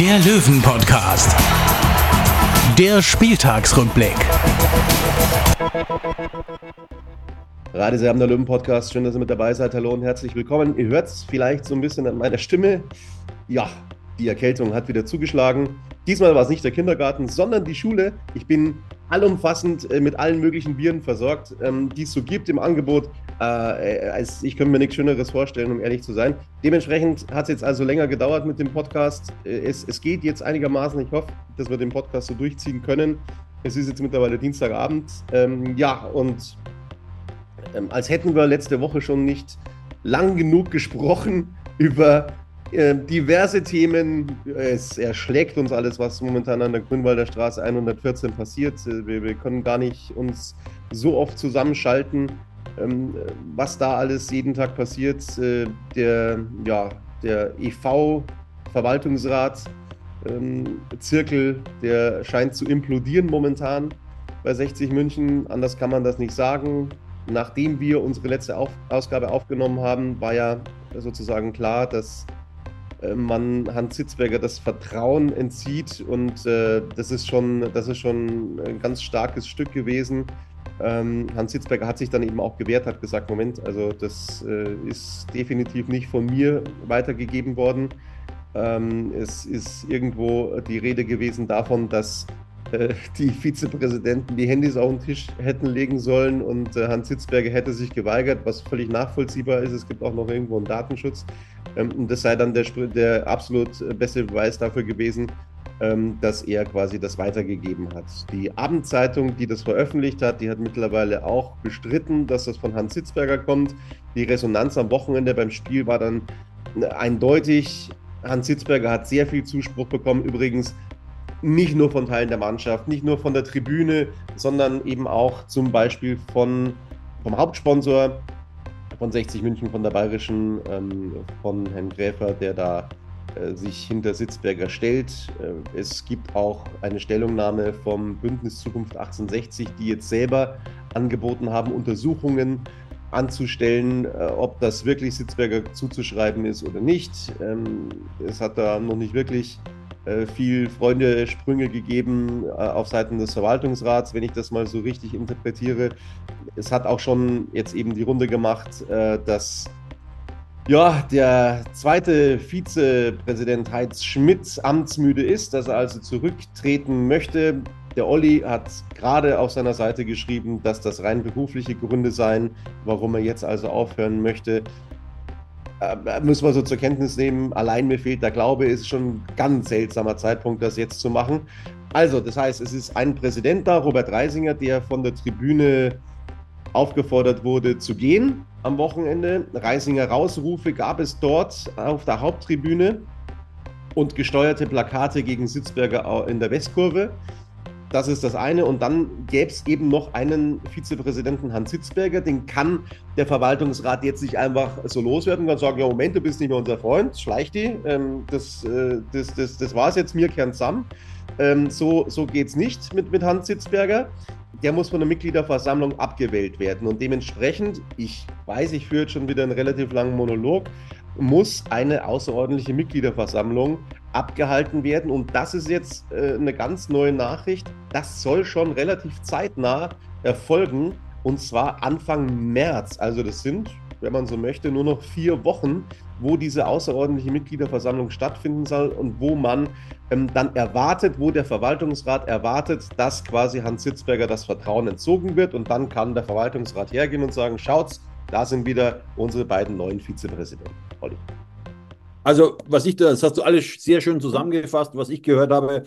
der Löwen-Podcast. Der Spieltagsrückblick. Radio Serben der Löwen Podcast. Schön, dass ihr mit dabei seid. Hallo und herzlich willkommen. Ihr hört es vielleicht so ein bisschen an meiner Stimme. Ja, die Erkältung hat wieder zugeschlagen. Diesmal war es nicht der Kindergarten, sondern die Schule. Ich bin allumfassend äh, mit allen möglichen Bieren versorgt, ähm, die es so gibt im Angebot. Äh, als, ich könnte mir nichts Schöneres vorstellen, um ehrlich zu sein. Dementsprechend hat es jetzt also länger gedauert mit dem Podcast. Äh, es, es geht jetzt einigermaßen. Ich hoffe, dass wir den Podcast so durchziehen können. Es ist jetzt mittlerweile Dienstagabend. Ähm, ja, und ähm, als hätten wir letzte Woche schon nicht lang genug gesprochen über äh, diverse Themen. Es erschlägt uns alles, was momentan an der Grünwalder Straße 114 passiert. Äh, wir, wir können gar nicht uns so oft zusammenschalten, ähm, was da alles jeden Tag passiert. Äh, der, ja, der EV-Verwaltungsrat ähm, Zirkel, der scheint zu implodieren momentan bei 60 München. Anders kann man das nicht sagen. Nachdem wir unsere letzte Ausgabe aufgenommen haben, war ja sozusagen klar, dass äh, man Hans Sitzberger das Vertrauen entzieht und äh, das, ist schon, das ist schon ein ganz starkes Stück gewesen. Ähm, Hans Sitzberger hat sich dann eben auch gewehrt, hat gesagt, Moment, also das äh, ist definitiv nicht von mir weitergegeben worden. Ähm, es ist irgendwo die Rede gewesen davon, dass äh, die Vizepräsidenten die Handys auf den Tisch hätten legen sollen und äh, Hans Sitzberger hätte sich geweigert, was völlig nachvollziehbar ist. Es gibt auch noch irgendwo einen Datenschutz. Ähm, und das sei dann der, der absolut beste Beweis dafür gewesen, ähm, dass er quasi das weitergegeben hat. Die Abendzeitung, die das veröffentlicht hat, die hat mittlerweile auch bestritten, dass das von Hans Sitzberger kommt. Die Resonanz am Wochenende beim Spiel war dann äh, eindeutig. Hans Sitzberger hat sehr viel Zuspruch bekommen. Übrigens nicht nur von Teilen der Mannschaft, nicht nur von der Tribüne, sondern eben auch zum Beispiel von, vom Hauptsponsor von 60 München, von der Bayerischen, ähm, von Herrn Gräfer, der da äh, sich hinter Sitzberger stellt. Äh, es gibt auch eine Stellungnahme vom Bündnis Zukunft 1860, die jetzt selber angeboten haben, Untersuchungen anzustellen, äh, ob das wirklich Sitzberger zuzuschreiben ist oder nicht. Ähm, es hat da noch nicht wirklich viel Freunde Sprünge gegeben äh, auf Seiten des Verwaltungsrats, wenn ich das mal so richtig interpretiere. Es hat auch schon jetzt eben die Runde gemacht, äh, dass ja, der zweite Vizepräsident Heinz Schmidt amtsmüde ist, dass er also zurücktreten möchte. Der Olli hat gerade auf seiner Seite geschrieben, dass das rein berufliche Gründe seien, warum er jetzt also aufhören möchte äh, müssen wir so zur Kenntnis nehmen. Allein mir fehlt der Glaube, ist schon ein ganz seltsamer Zeitpunkt, das jetzt zu machen. Also, das heißt, es ist ein Präsident da, Robert Reisinger, der von der Tribüne aufgefordert wurde zu gehen am Wochenende. Reisinger Rausrufe gab es dort auf der Haupttribüne und gesteuerte Plakate gegen Sitzberger in der Westkurve. Das ist das eine. Und dann gäbe es eben noch einen Vizepräsidenten Hans Sitzberger. Den kann der Verwaltungsrat jetzt nicht einfach so loswerden und sagen: Ja, Moment, du bist nicht mehr unser Freund, schleich die. Ähm, das, äh, das, das, das war es jetzt, mir kern zusammen. Ähm, so so geht es nicht mit, mit Hans Sitzberger. Der muss von der Mitgliederversammlung abgewählt werden. Und dementsprechend, ich weiß, ich führe jetzt schon wieder einen relativ langen Monolog, muss eine außerordentliche Mitgliederversammlung abgehalten werden. Und das ist jetzt äh, eine ganz neue Nachricht. Das soll schon relativ zeitnah erfolgen. Und zwar Anfang März. Also das sind, wenn man so möchte, nur noch vier Wochen, wo diese außerordentliche Mitgliederversammlung stattfinden soll und wo man ähm, dann erwartet, wo der Verwaltungsrat erwartet, dass quasi Hans Sitzberger das Vertrauen entzogen wird. Und dann kann der Verwaltungsrat hergehen und sagen, schaut's, da sind wieder unsere beiden neuen Vizepräsidenten. Olli. Also, was ich, das hast du alles sehr schön zusammengefasst, was ich gehört habe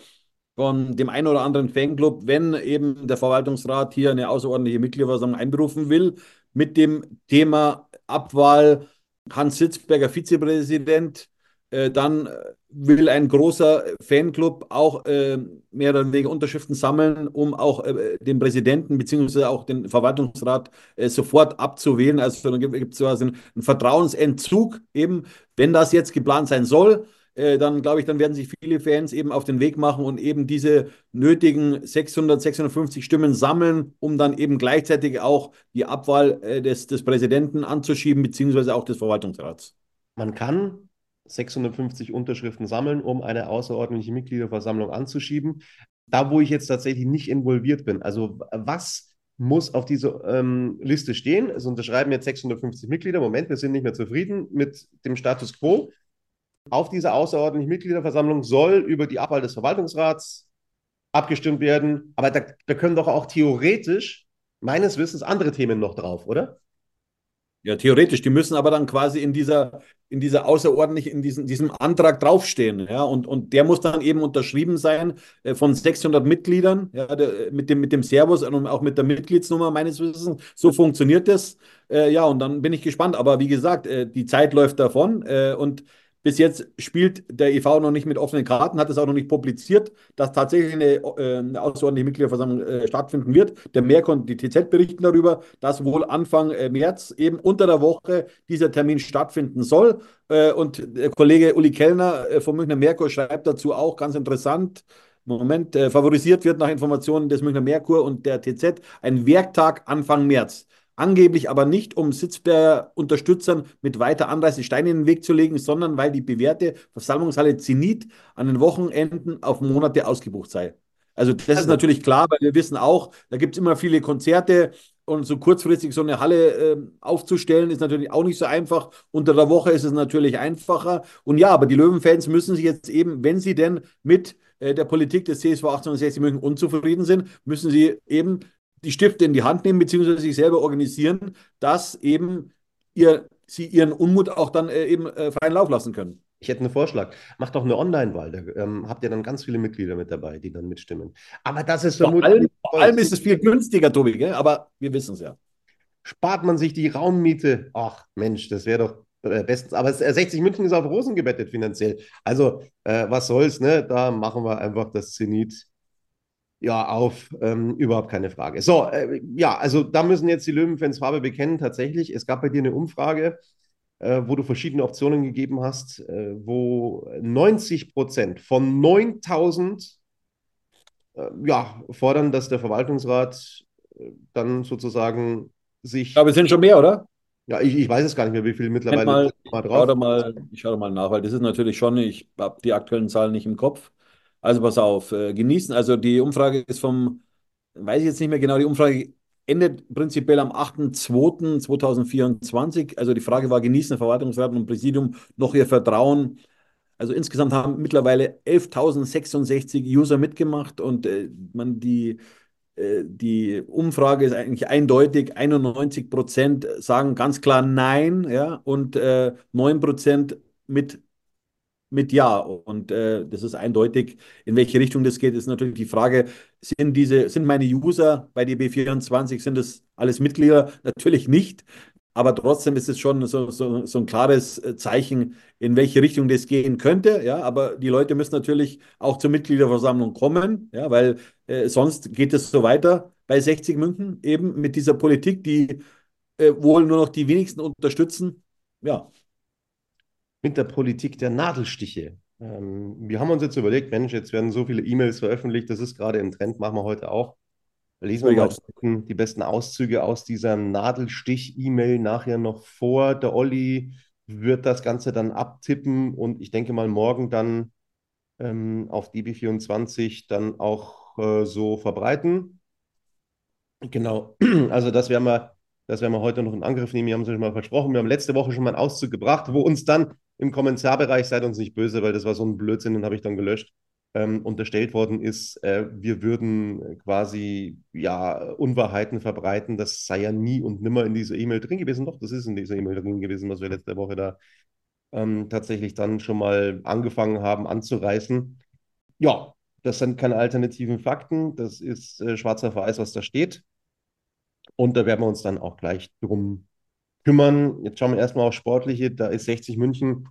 von dem einen oder anderen Fanclub, wenn eben der Verwaltungsrat hier eine außerordentliche Mitgliederversammlung einberufen will, mit dem Thema Abwahl Hans Sitzberger Vizepräsident, äh, dann will ein großer Fanclub auch äh, mehr oder weniger Unterschriften sammeln, um auch äh, den Präsidenten bzw. auch den Verwaltungsrat äh, sofort abzuwählen. Also dann gibt es quasi einen, einen Vertrauensentzug eben, wenn das jetzt geplant sein soll äh, dann glaube ich, dann werden sich viele Fans eben auf den Weg machen und eben diese nötigen 600, 650 Stimmen sammeln, um dann eben gleichzeitig auch die Abwahl äh, des, des Präsidenten anzuschieben, beziehungsweise auch des Verwaltungsrats. Man kann 650 Unterschriften sammeln, um eine außerordentliche Mitgliederversammlung anzuschieben. Da, wo ich jetzt tatsächlich nicht involviert bin, also was muss auf dieser ähm, Liste stehen? Es unterschreiben jetzt 650 Mitglieder. Moment, wir sind nicht mehr zufrieden mit dem Status quo auf dieser außerordentlichen Mitgliederversammlung soll über die Abwahl des Verwaltungsrats abgestimmt werden. Aber da, da können doch auch theoretisch meines Wissens andere Themen noch drauf, oder? Ja, theoretisch. Die müssen aber dann quasi in dieser, in dieser außerordentlich, in diesem, diesem Antrag draufstehen. Ja, und, und der muss dann eben unterschrieben sein äh, von 600 Mitgliedern, ja, der, mit, dem, mit dem Servus und auch mit der Mitgliedsnummer meines Wissens. So funktioniert das. Äh, ja, und dann bin ich gespannt. Aber wie gesagt, äh, die Zeit läuft davon äh, und bis jetzt spielt der EV noch nicht mit offenen Karten, hat es auch noch nicht publiziert, dass tatsächlich eine, äh, eine außerordentliche Mitgliederversammlung äh, stattfinden wird. Der Merk und die TZ berichten darüber, dass wohl Anfang äh, März eben unter der Woche dieser Termin stattfinden soll. Äh, und der Kollege Uli Kellner äh, vom Münchner Merkur schreibt dazu auch ganz interessant. Moment, äh, favorisiert wird nach Informationen des Münchner Merkur und der TZ ein Werktag Anfang März angeblich aber nicht, um Sitzberger Unterstützern mit weiter Anreise Steine in den Weg zu legen, sondern weil die bewährte Versammlungshalle Zenit an den Wochenenden auf Monate ausgebucht sei. Also das also. ist natürlich klar, weil wir wissen auch, da gibt es immer viele Konzerte und so kurzfristig so eine Halle äh, aufzustellen, ist natürlich auch nicht so einfach. Unter der Woche ist es natürlich einfacher. Und ja, aber die Löwenfans müssen sich jetzt eben, wenn sie denn mit äh, der Politik des CSV 1860 München unzufrieden sind, müssen sie eben die Stifte in die Hand nehmen, beziehungsweise sich selber organisieren, dass eben ihr, sie ihren Unmut auch dann äh, eben äh, freien Lauf lassen können. Ich hätte einen Vorschlag. Macht doch eine Online-Wahl. Da ähm, habt ihr dann ganz viele Mitglieder mit dabei, die dann mitstimmen. Aber das ist vermutlich. Vor allem, vor allem ist es viel günstiger, Tobi, gell? aber wir wissen es ja. Spart man sich die Raummiete? Ach, Mensch, das wäre doch äh, bestens. Aber 60 München ist auf Rosen gebettet finanziell. Also, äh, was soll's, ne? Da machen wir einfach das Zenit ja, auf, ähm, überhaupt keine Frage. So, äh, ja, also da müssen jetzt die Löwenfans Farbe bekennen. Tatsächlich, es gab bei dir eine Umfrage, äh, wo du verschiedene Optionen gegeben hast, äh, wo 90 Prozent von 9000 äh, ja, fordern, dass der Verwaltungsrat äh, dann sozusagen sich. Aber es sind schon mehr, oder? Ja, ich, ich weiß es gar nicht mehr, wie viel mittlerweile mal, mal drauf. Schau mal, ich schaue mal nach, weil das ist natürlich schon, ich habe die aktuellen Zahlen nicht im Kopf. Also pass auf, äh, genießen. Also die Umfrage ist vom, weiß ich jetzt nicht mehr genau, die Umfrage endet prinzipiell am 8.2.2024. Also die Frage war, genießen Verwaltungsrat und Präsidium noch ihr Vertrauen? Also insgesamt haben mittlerweile 11.066 User mitgemacht und äh, man die, äh, die Umfrage ist eigentlich eindeutig. 91 Prozent sagen ganz klar Nein, ja, und äh, 9 Prozent mit mit Ja. Und äh, das ist eindeutig, in welche Richtung das geht, ist natürlich die Frage, sind diese, sind meine User bei DB24, sind das alles Mitglieder? Natürlich nicht. Aber trotzdem ist es schon so, so, so ein klares äh, Zeichen, in welche Richtung das gehen könnte. Ja, aber die Leute müssen natürlich auch zur Mitgliederversammlung kommen, ja, weil äh, sonst geht es so weiter bei 60 München, eben mit dieser Politik, die äh, wohl nur noch die wenigsten unterstützen. Ja, mit der Politik der Nadelstiche. Ähm, wir haben uns jetzt überlegt, Mensch, jetzt werden so viele E-Mails veröffentlicht, das ist gerade im Trend, machen wir heute auch. Lesen wir mal die besten Auszüge aus dieser Nadelstich-E-Mail nachher noch vor. Der Olli wird das Ganze dann abtippen und ich denke mal morgen dann ähm, auf DB24 dann auch äh, so verbreiten. Genau, also das werden wir, das werden wir heute noch in Angriff nehmen. Wir haben es schon mal versprochen. Wir haben letzte Woche schon mal einen Auszug gebracht, wo uns dann im Kommentarbereich, seid uns nicht böse, weil das war so ein Blödsinn, den habe ich dann gelöscht, ähm, unterstellt worden ist, äh, wir würden quasi ja Unwahrheiten verbreiten. Das sei ja nie und nimmer in dieser E-Mail drin gewesen. Doch, das ist in dieser E-Mail drin gewesen, was wir letzte Woche da ähm, tatsächlich dann schon mal angefangen haben anzureißen. Ja, das sind keine alternativen Fakten. Das ist äh, schwarz auf weiß, was da steht. Und da werden wir uns dann auch gleich drum kümmern. Jetzt schauen wir erstmal auf Sportliche. Da ist 60 München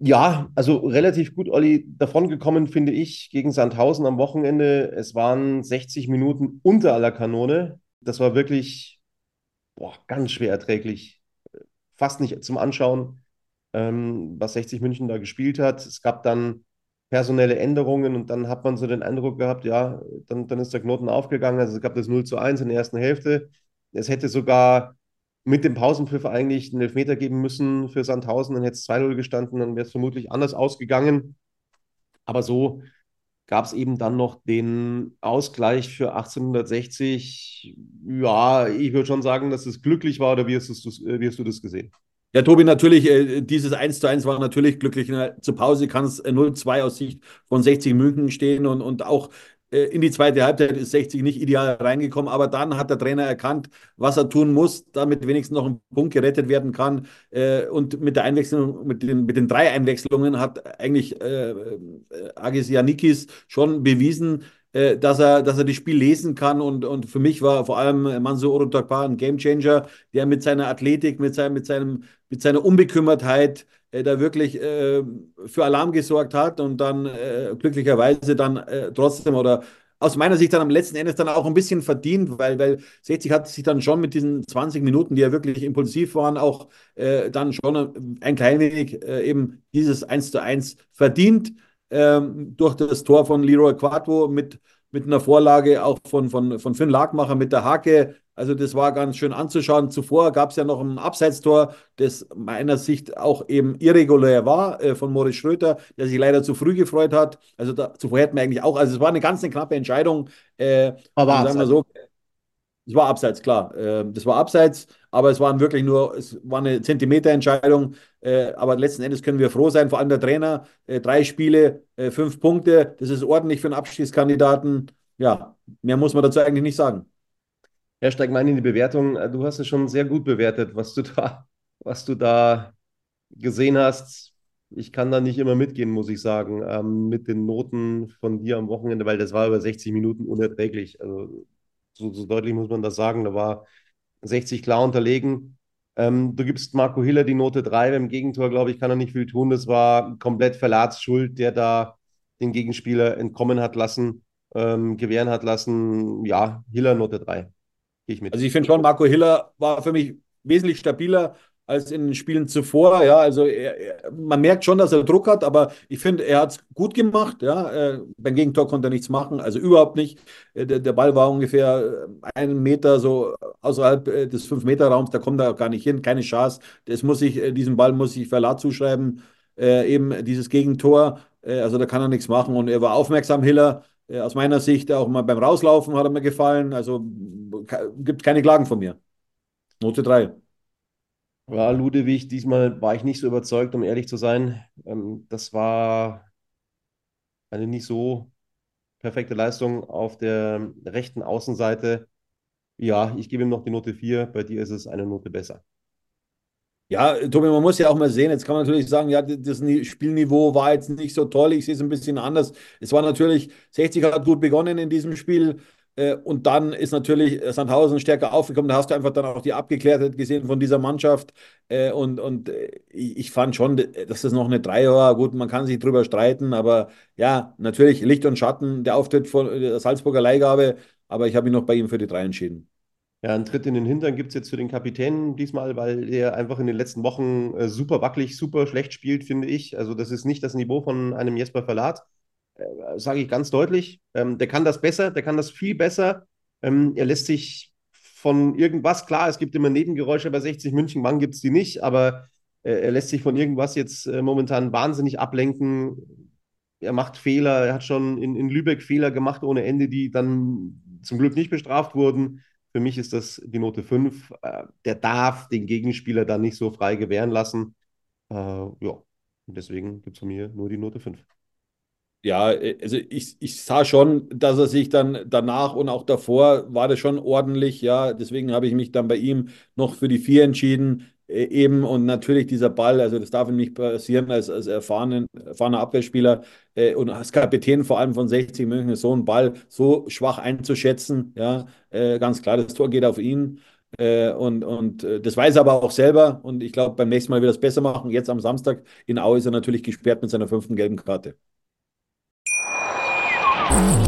Ja, also relativ gut, Olli, davongekommen, finde ich, gegen Sandhausen am Wochenende. Es waren 60 Minuten unter aller Kanone. Das war wirklich boah, ganz schwer erträglich. Fast nicht zum Anschauen, ähm, was 60 München da gespielt hat. Es gab dann personelle Änderungen und dann hat man so den Eindruck gehabt, ja, dann, dann ist der Knoten aufgegangen. Also es gab das 0 zu 1 in der ersten Hälfte. Es hätte sogar mit dem Pausenpfiff eigentlich einen Elfmeter geben müssen für Sandhausen, dann hätte es 2-0 gestanden, dann wäre es vermutlich anders ausgegangen. Aber so gab es eben dann noch den Ausgleich für 1860. Ja, ich würde schon sagen, dass es glücklich war, oder wie hast, wie hast du das gesehen? Ja, Tobi, natürlich, äh, dieses 1 zu 1 war natürlich glücklich. Zur Pause kann es 0-2 aus Sicht von 60 München stehen und, und auch in die zweite Halbzeit ist 60 nicht ideal reingekommen, aber dann hat der Trainer erkannt, was er tun muss, damit wenigstens noch ein Punkt gerettet werden kann. Äh, und mit der Einwechslung, mit den, mit den drei Einwechslungen hat eigentlich äh, Agis Janikis schon bewiesen, dass er, dass er das Spiel lesen kann. Und, und für mich war vor allem Manso Orotokpa ein Gamechanger, der mit seiner Athletik, mit, seinem, mit, seinem, mit seiner Unbekümmertheit äh, da wirklich äh, für Alarm gesorgt hat und dann äh, glücklicherweise dann äh, trotzdem oder aus meiner Sicht dann am letzten Endes dann auch ein bisschen verdient, weil, weil 60 hat sich dann schon mit diesen 20 Minuten, die ja wirklich impulsiv waren, auch äh, dann schon ein klein wenig äh, eben dieses 1 zu 1 verdient ähm, durch das Tor von Leroy Quattro mit, mit einer Vorlage auch von, von, von Finn Lagmacher mit der Hake also das war ganz schön anzuschauen. Zuvor gab es ja noch ein Abseitstor, das meiner Sicht auch eben irregulär war äh, von Moritz Schröter, der sich leider zu früh gefreut hat. Also da, zuvor hätten wir eigentlich auch, also es war eine ganz eine knappe Entscheidung. Äh, aber sagen wir so, es war abseits, klar. Äh, das war abseits, aber es waren wirklich nur, es war eine Zentimeterentscheidung. Äh, aber letzten Endes können wir froh sein, vor allem der Trainer. Äh, drei Spiele, äh, fünf Punkte, das ist ordentlich für einen Abschiedskandidaten. Ja, mehr muss man dazu eigentlich nicht sagen. Ja, steig in die Bewertung. Äh, du hast es schon sehr gut bewertet, was du da, was du da gesehen hast. Ich kann da nicht immer mitgehen, muss ich sagen, ähm, mit den Noten von dir am Wochenende, weil das war über 60 Minuten unerträglich. Also so, so deutlich muss man das sagen. Da war 60 klar unterlegen. Ähm, du gibst Marco Hiller die Note 3. Beim Gegentor, glaube ich, kann er nicht viel tun. Das war komplett Verlatsschuld, der da den Gegenspieler entkommen hat lassen, ähm, gewähren hat lassen. Ja, Hiller Note 3 ich mit. Also ich finde schon, Marco Hiller war für mich wesentlich stabiler als in den Spielen zuvor. Ja, also er, er, man merkt schon, dass er Druck hat, aber ich finde, er hat es gut gemacht. Ja, äh, beim Gegentor konnte er nichts machen, also überhaupt nicht. Äh, der, der, Ball war ungefähr äh, einen Meter so außerhalb äh, des 5-Meter-Raums, da kommt er auch gar nicht hin, keine Chance. Das muss ich, äh, diesen Ball muss ich Verlat zuschreiben, äh, eben dieses Gegentor. also da kann er nichts machen und er war aufmerksam, Hiller. Aus meiner Sicht auch mal beim Rauslaufen hat er mir gefallen. Also gibt keine Klagen von mir. Note 3. Ja, Ludewig, diesmal war ich nicht so überzeugt, um ehrlich zu sein. Ähm, das war eine nicht so perfekte Leistung auf der rechten Außenseite. Ja, ich gebe ihm noch die Note 4. Bei dir ist es eine Note besser. Ja, Tobi, man muss ja auch mal sehen, jetzt kann man natürlich sagen, ja, das Spielniveau war jetzt nicht so toll, ich sehe es ein bisschen anders. Es war natürlich, 60 hat gut begonnen in diesem Spiel und dann ist natürlich Sandhausen stärker aufgekommen. Da hast du einfach dann auch die Abgeklärtheit gesehen von dieser Mannschaft äh, und, und äh, ich fand schon, dass das noch eine 3 war. Gut, man kann sich drüber streiten, aber ja, natürlich Licht und Schatten, der Auftritt von der Salzburger Leihgabe, aber ich habe mich noch bei ihm für die 3 entschieden. Ja, einen Tritt in den Hintern gibt es jetzt für den Kapitän diesmal, weil er einfach in den letzten Wochen äh, super wackelig, super schlecht spielt, finde ich. Also das ist nicht das Niveau von einem Jesper Verlat, äh, sage ich ganz deutlich. Ähm, der kann das besser, der kann das viel besser. Ähm, er lässt sich von irgendwas, klar, es gibt immer Nebengeräusche bei 60 München, wann gibt es die nicht, aber äh, er lässt sich von irgendwas jetzt äh, momentan wahnsinnig ablenken. Er macht Fehler, er hat schon in, in Lübeck Fehler gemacht ohne Ende, die dann zum Glück nicht bestraft wurden. Für mich ist das die Note 5. Äh, der darf den Gegenspieler dann nicht so frei gewähren lassen. Äh, ja, deswegen gibt es von mir nur die Note 5. Ja, äh, also ich, ich sah schon, dass er sich dann danach und auch davor war das schon ordentlich, ja. Deswegen habe ich mich dann bei ihm noch für die 4 entschieden. Äh, eben und natürlich dieser Ball, also das darf nicht passieren als, als erfahrenen, erfahrener Abwehrspieler äh, und als Kapitän vor allem von 60 München, so einen Ball so schwach einzuschätzen, ja, äh, ganz klar, das Tor geht auf ihn. Äh, und und äh, das weiß er aber auch selber. Und ich glaube, beim nächsten Mal wird er es besser machen. Jetzt am Samstag in Aue ist er natürlich gesperrt mit seiner fünften gelben Karte.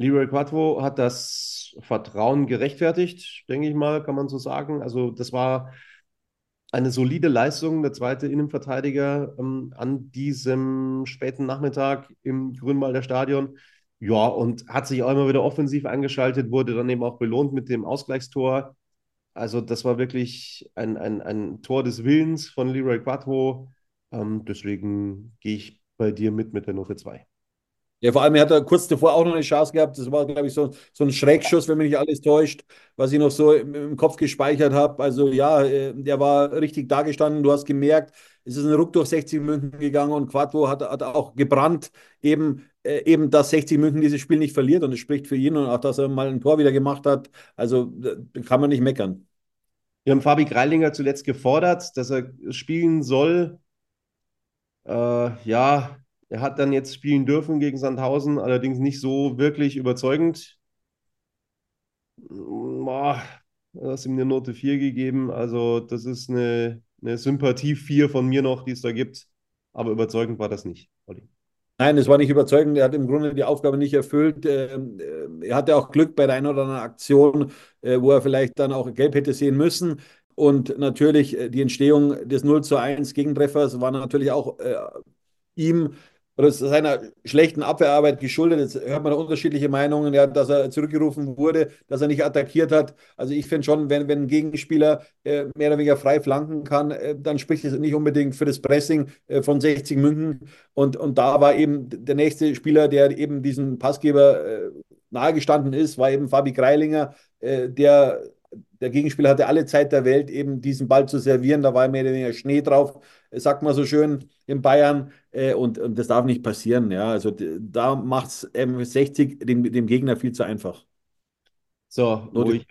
Leroy Quattro hat das Vertrauen gerechtfertigt, denke ich mal, kann man so sagen. Also das war eine solide Leistung, der zweite Innenverteidiger ähm, an diesem späten Nachmittag im Grünwalder Stadion. Ja, und hat sich auch immer wieder offensiv angeschaltet, wurde dann eben auch belohnt mit dem Ausgleichstor. Also das war wirklich ein, ein, ein Tor des Willens von Leroy Quattro. Ähm, deswegen gehe ich bei dir mit mit der Note 2. Ja, vor allem hat er kurz davor auch noch eine Chance gehabt. Das war, glaube ich, so, so ein Schrägschuss, wenn mich nicht alles täuscht, was ich noch so im, im Kopf gespeichert habe. Also ja, äh, der war richtig dagestanden. Du hast gemerkt, es ist ein Ruck durch 60 München gegangen und Quattro hat, hat auch gebrannt, eben, äh, eben, dass 60 München dieses Spiel nicht verliert. Und es spricht für ihn und auch, dass er mal ein Tor wieder gemacht hat. Also kann man nicht meckern. Wir haben Fabi Greilinger zuletzt gefordert, dass er spielen soll. Äh, ja, er hat dann jetzt spielen dürfen gegen Sandhausen, allerdings nicht so wirklich überzeugend. Boah, du hast ihm eine Note 4 gegeben. Also, das ist eine, eine Sympathie 4 von mir noch, die es da gibt. Aber überzeugend war das nicht, Olli. Nein, es war nicht überzeugend. Er hat im Grunde die Aufgabe nicht erfüllt. Ähm, äh, er hatte auch Glück bei der einen oder anderen Aktion, äh, wo er vielleicht dann auch gelb hätte sehen müssen. Und natürlich äh, die Entstehung des 0 zu 1 Gegentreffers war natürlich auch ihm oder seiner schlechten Abwehrarbeit geschuldet. Jetzt hört man da unterschiedliche Meinungen, ja, dass er zurückgerufen wurde, dass er nicht attackiert hat. Also ich finde schon, wenn, wenn ein Gegenspieler äh, mehr oder weniger frei flanken kann, äh, dann spricht es nicht unbedingt für das Pressing äh, von 60 München. Und, und da war eben der nächste Spieler, der eben diesem Passgeber äh, nahegestanden ist, war eben Fabi Greilinger, äh, der der Gegenspieler hatte alle Zeit der Welt, eben diesen Ball zu servieren. Da war mehr oder weniger Schnee drauf, sagt man so schön in Bayern. Äh, und, und das darf nicht passieren. Ja, also da macht es M60 dem, dem Gegner viel zu einfach. So, Note. ich,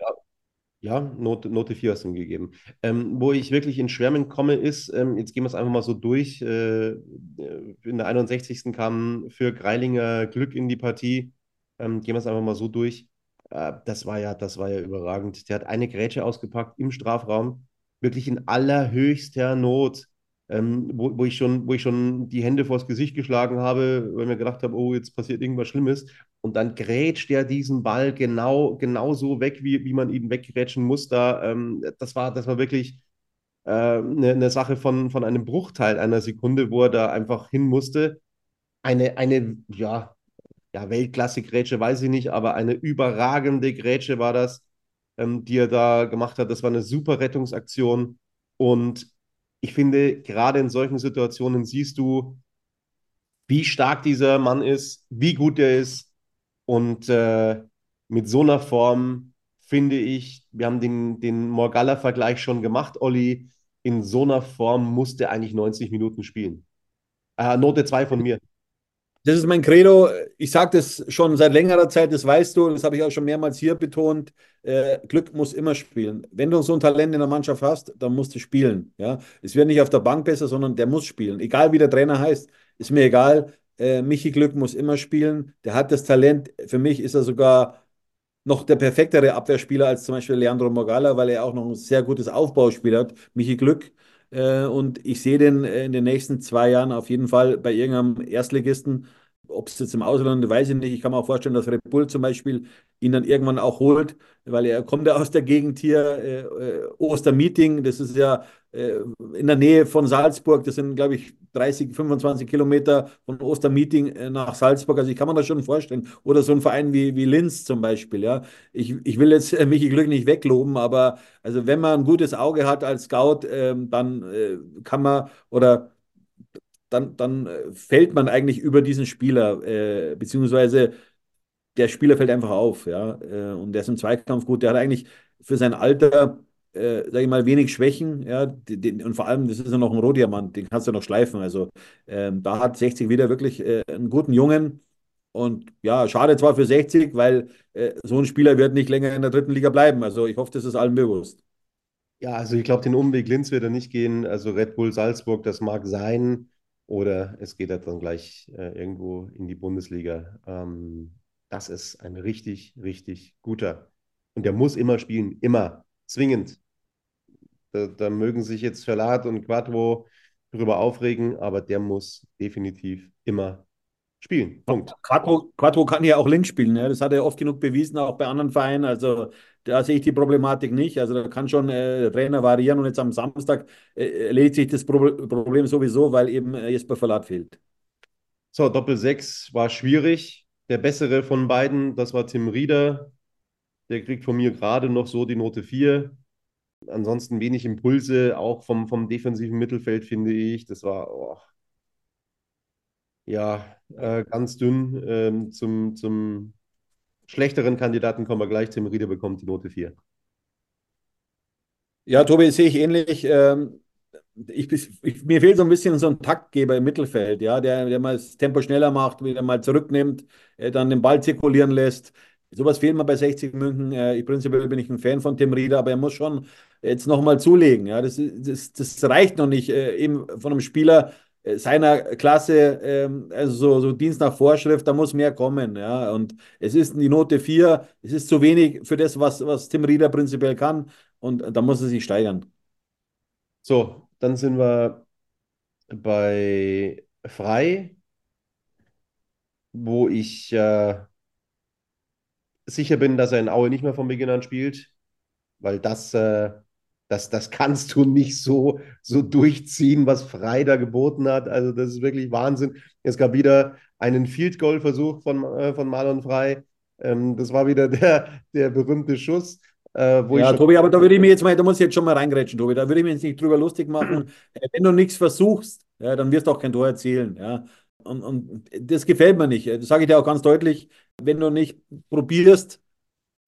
ja, Note, Note 4 hast du ihm gegeben. Ähm, wo ich wirklich in Schwärmen komme, ist, ähm, jetzt gehen wir es einfach mal so durch. Äh, in der 61. kam für Greilinger Glück in die Partie. Ähm, gehen wir es einfach mal so durch. Äh, das war ja, das war ja überragend. Der hat eine Grätsche ausgepackt im Strafraum, wirklich in allerhöchster Not ähm, wo, wo, ich schon, wo ich schon die Hände vors Gesicht geschlagen habe, weil mir gedacht habe, oh, jetzt passiert irgendwas Schlimmes. Und dann grätscht er diesen Ball genau, genau so weg, wie, wie man ihn weggrätschen muss. Da, ähm, das, war, das war wirklich äh, eine, eine Sache von, von einem Bruchteil einer Sekunde, wo er da einfach hin musste. Eine, eine ja, ja, Weltklasse-Grätsche weiß ich nicht, aber eine überragende Grätsche war das, ähm, die er da gemacht hat. Das war eine super Rettungsaktion. Und ich finde, gerade in solchen Situationen siehst du, wie stark dieser Mann ist, wie gut er ist. Und äh, mit so einer Form finde ich, wir haben den, den Morgalla-Vergleich schon gemacht, Olli. In so einer Form musste er eigentlich 90 Minuten spielen. Äh, Note 2 von mir. Das ist mein Credo. Ich sage das schon seit längerer Zeit, das weißt du, das habe ich auch schon mehrmals hier betont. Äh, Glück muss immer spielen. Wenn du so ein Talent in der Mannschaft hast, dann musst du spielen. Ja? Es wird nicht auf der Bank besser, sondern der muss spielen. Egal wie der Trainer heißt, ist mir egal. Äh, Michi Glück muss immer spielen. Der hat das Talent. Für mich ist er sogar noch der perfektere Abwehrspieler als zum Beispiel Leandro Morgalla, weil er auch noch ein sehr gutes Aufbauspiel hat. Michi Glück. Äh, und ich sehe den äh, in den nächsten zwei Jahren auf jeden Fall bei irgendeinem Erstligisten ob es jetzt im Ausland, weiß ich nicht. Ich kann mir auch vorstellen, dass Red Bull zum Beispiel ihn dann irgendwann auch holt, weil er kommt ja aus der Gegend hier, äh, äh, Ostermeeting, das ist ja äh, in der Nähe von Salzburg, das sind, glaube ich, 30, 25 Kilometer von Ostermeeting äh, nach Salzburg. Also ich kann mir das schon vorstellen. Oder so ein Verein wie, wie Linz zum Beispiel, ja. Ich, ich will jetzt äh, Michi Glück nicht wegloben, aber also wenn man ein gutes Auge hat als Scout, ähm, dann kann man oder dann, dann äh, fällt man eigentlich über diesen Spieler, äh, beziehungsweise der Spieler fällt einfach auf, ja. Äh, und der ist im Zweikampf gut. Der hat eigentlich für sein Alter, äh, sage ich mal, wenig Schwächen, ja. Den, und vor allem, das ist ja noch ein Rohdiamant, den kannst du noch schleifen. Also ähm, da hat 60 wieder wirklich äh, einen guten Jungen. Und ja, schade zwar für 60, weil äh, so ein Spieler wird nicht länger in der dritten Liga bleiben. Also ich hoffe, das ist allen bewusst. Ja, also ich glaube, den Umweg Linz wird er nicht gehen. Also Red Bull Salzburg, das mag sein. Oder es geht halt dann gleich äh, irgendwo in die Bundesliga. Ähm, das ist ein richtig, richtig guter. Und der muss immer spielen, immer, zwingend. Da, da mögen sich jetzt Verlat und Quattro darüber aufregen, aber der muss definitiv immer spielen. Punkt. Quattro, Quattro kann ja auch links spielen. Ja? Das hat er oft genug bewiesen, auch bei anderen Vereinen. Also da sehe ich die Problematik nicht. Also da kann schon äh, Trainer variieren und jetzt am Samstag äh, erledigt sich das Pro Problem sowieso, weil eben äh, Jesper Verlat fehlt. So, Doppel 6 war schwierig. Der bessere von beiden, das war Tim Rieder. Der kriegt von mir gerade noch so die Note 4. Ansonsten wenig Impulse, auch vom, vom defensiven Mittelfeld, finde ich. Das war oh, ja äh, ganz dünn ähm, zum, zum schlechteren Kandidaten kommen wir gleich. Tim Rieder bekommt die Note 4. Ja, Tobi, sehe ich ähnlich. Ähm, ich, ich, mir fehlt so ein bisschen so ein Taktgeber im Mittelfeld, ja, der, der mal das Tempo schneller macht, wieder mal zurücknimmt, äh, dann den Ball zirkulieren lässt. Sowas fehlt mir bei 60 München. Äh, ich prinzipiell bin ich ein Fan von Tim Rieder, aber er muss schon jetzt nochmal zulegen. Ja, das, das, das reicht noch nicht, äh, eben von einem Spieler, seiner Klasse, ähm, also so, so, Dienst nach Vorschrift, da muss mehr kommen. Ja? Und es ist die Note 4, es ist zu wenig für das, was, was Tim Rieder prinzipiell kann. Und da muss er sich steigern. So, dann sind wir bei Frei, wo ich äh, sicher bin, dass er in Aue nicht mehr von Beginn an spielt, weil das äh, das, das kannst du nicht so, so durchziehen, was Frei da geboten hat. Also, das ist wirklich Wahnsinn. Es gab wieder einen Field Goal Versuch von, äh, von Marlon Frei. Ähm, das war wieder der, der berühmte Schuss. Äh, ja, Tobi, aber da würde ich mir jetzt mal, da muss ich jetzt schon mal reingrätschen, Tobi. Da würde ich mich jetzt nicht drüber lustig machen. Äh, wenn du nichts versuchst, ja, dann wirst du auch kein Tor erzielen. Ja. Und, und das gefällt mir nicht. Das sage ich dir auch ganz deutlich. Wenn du nicht probierst,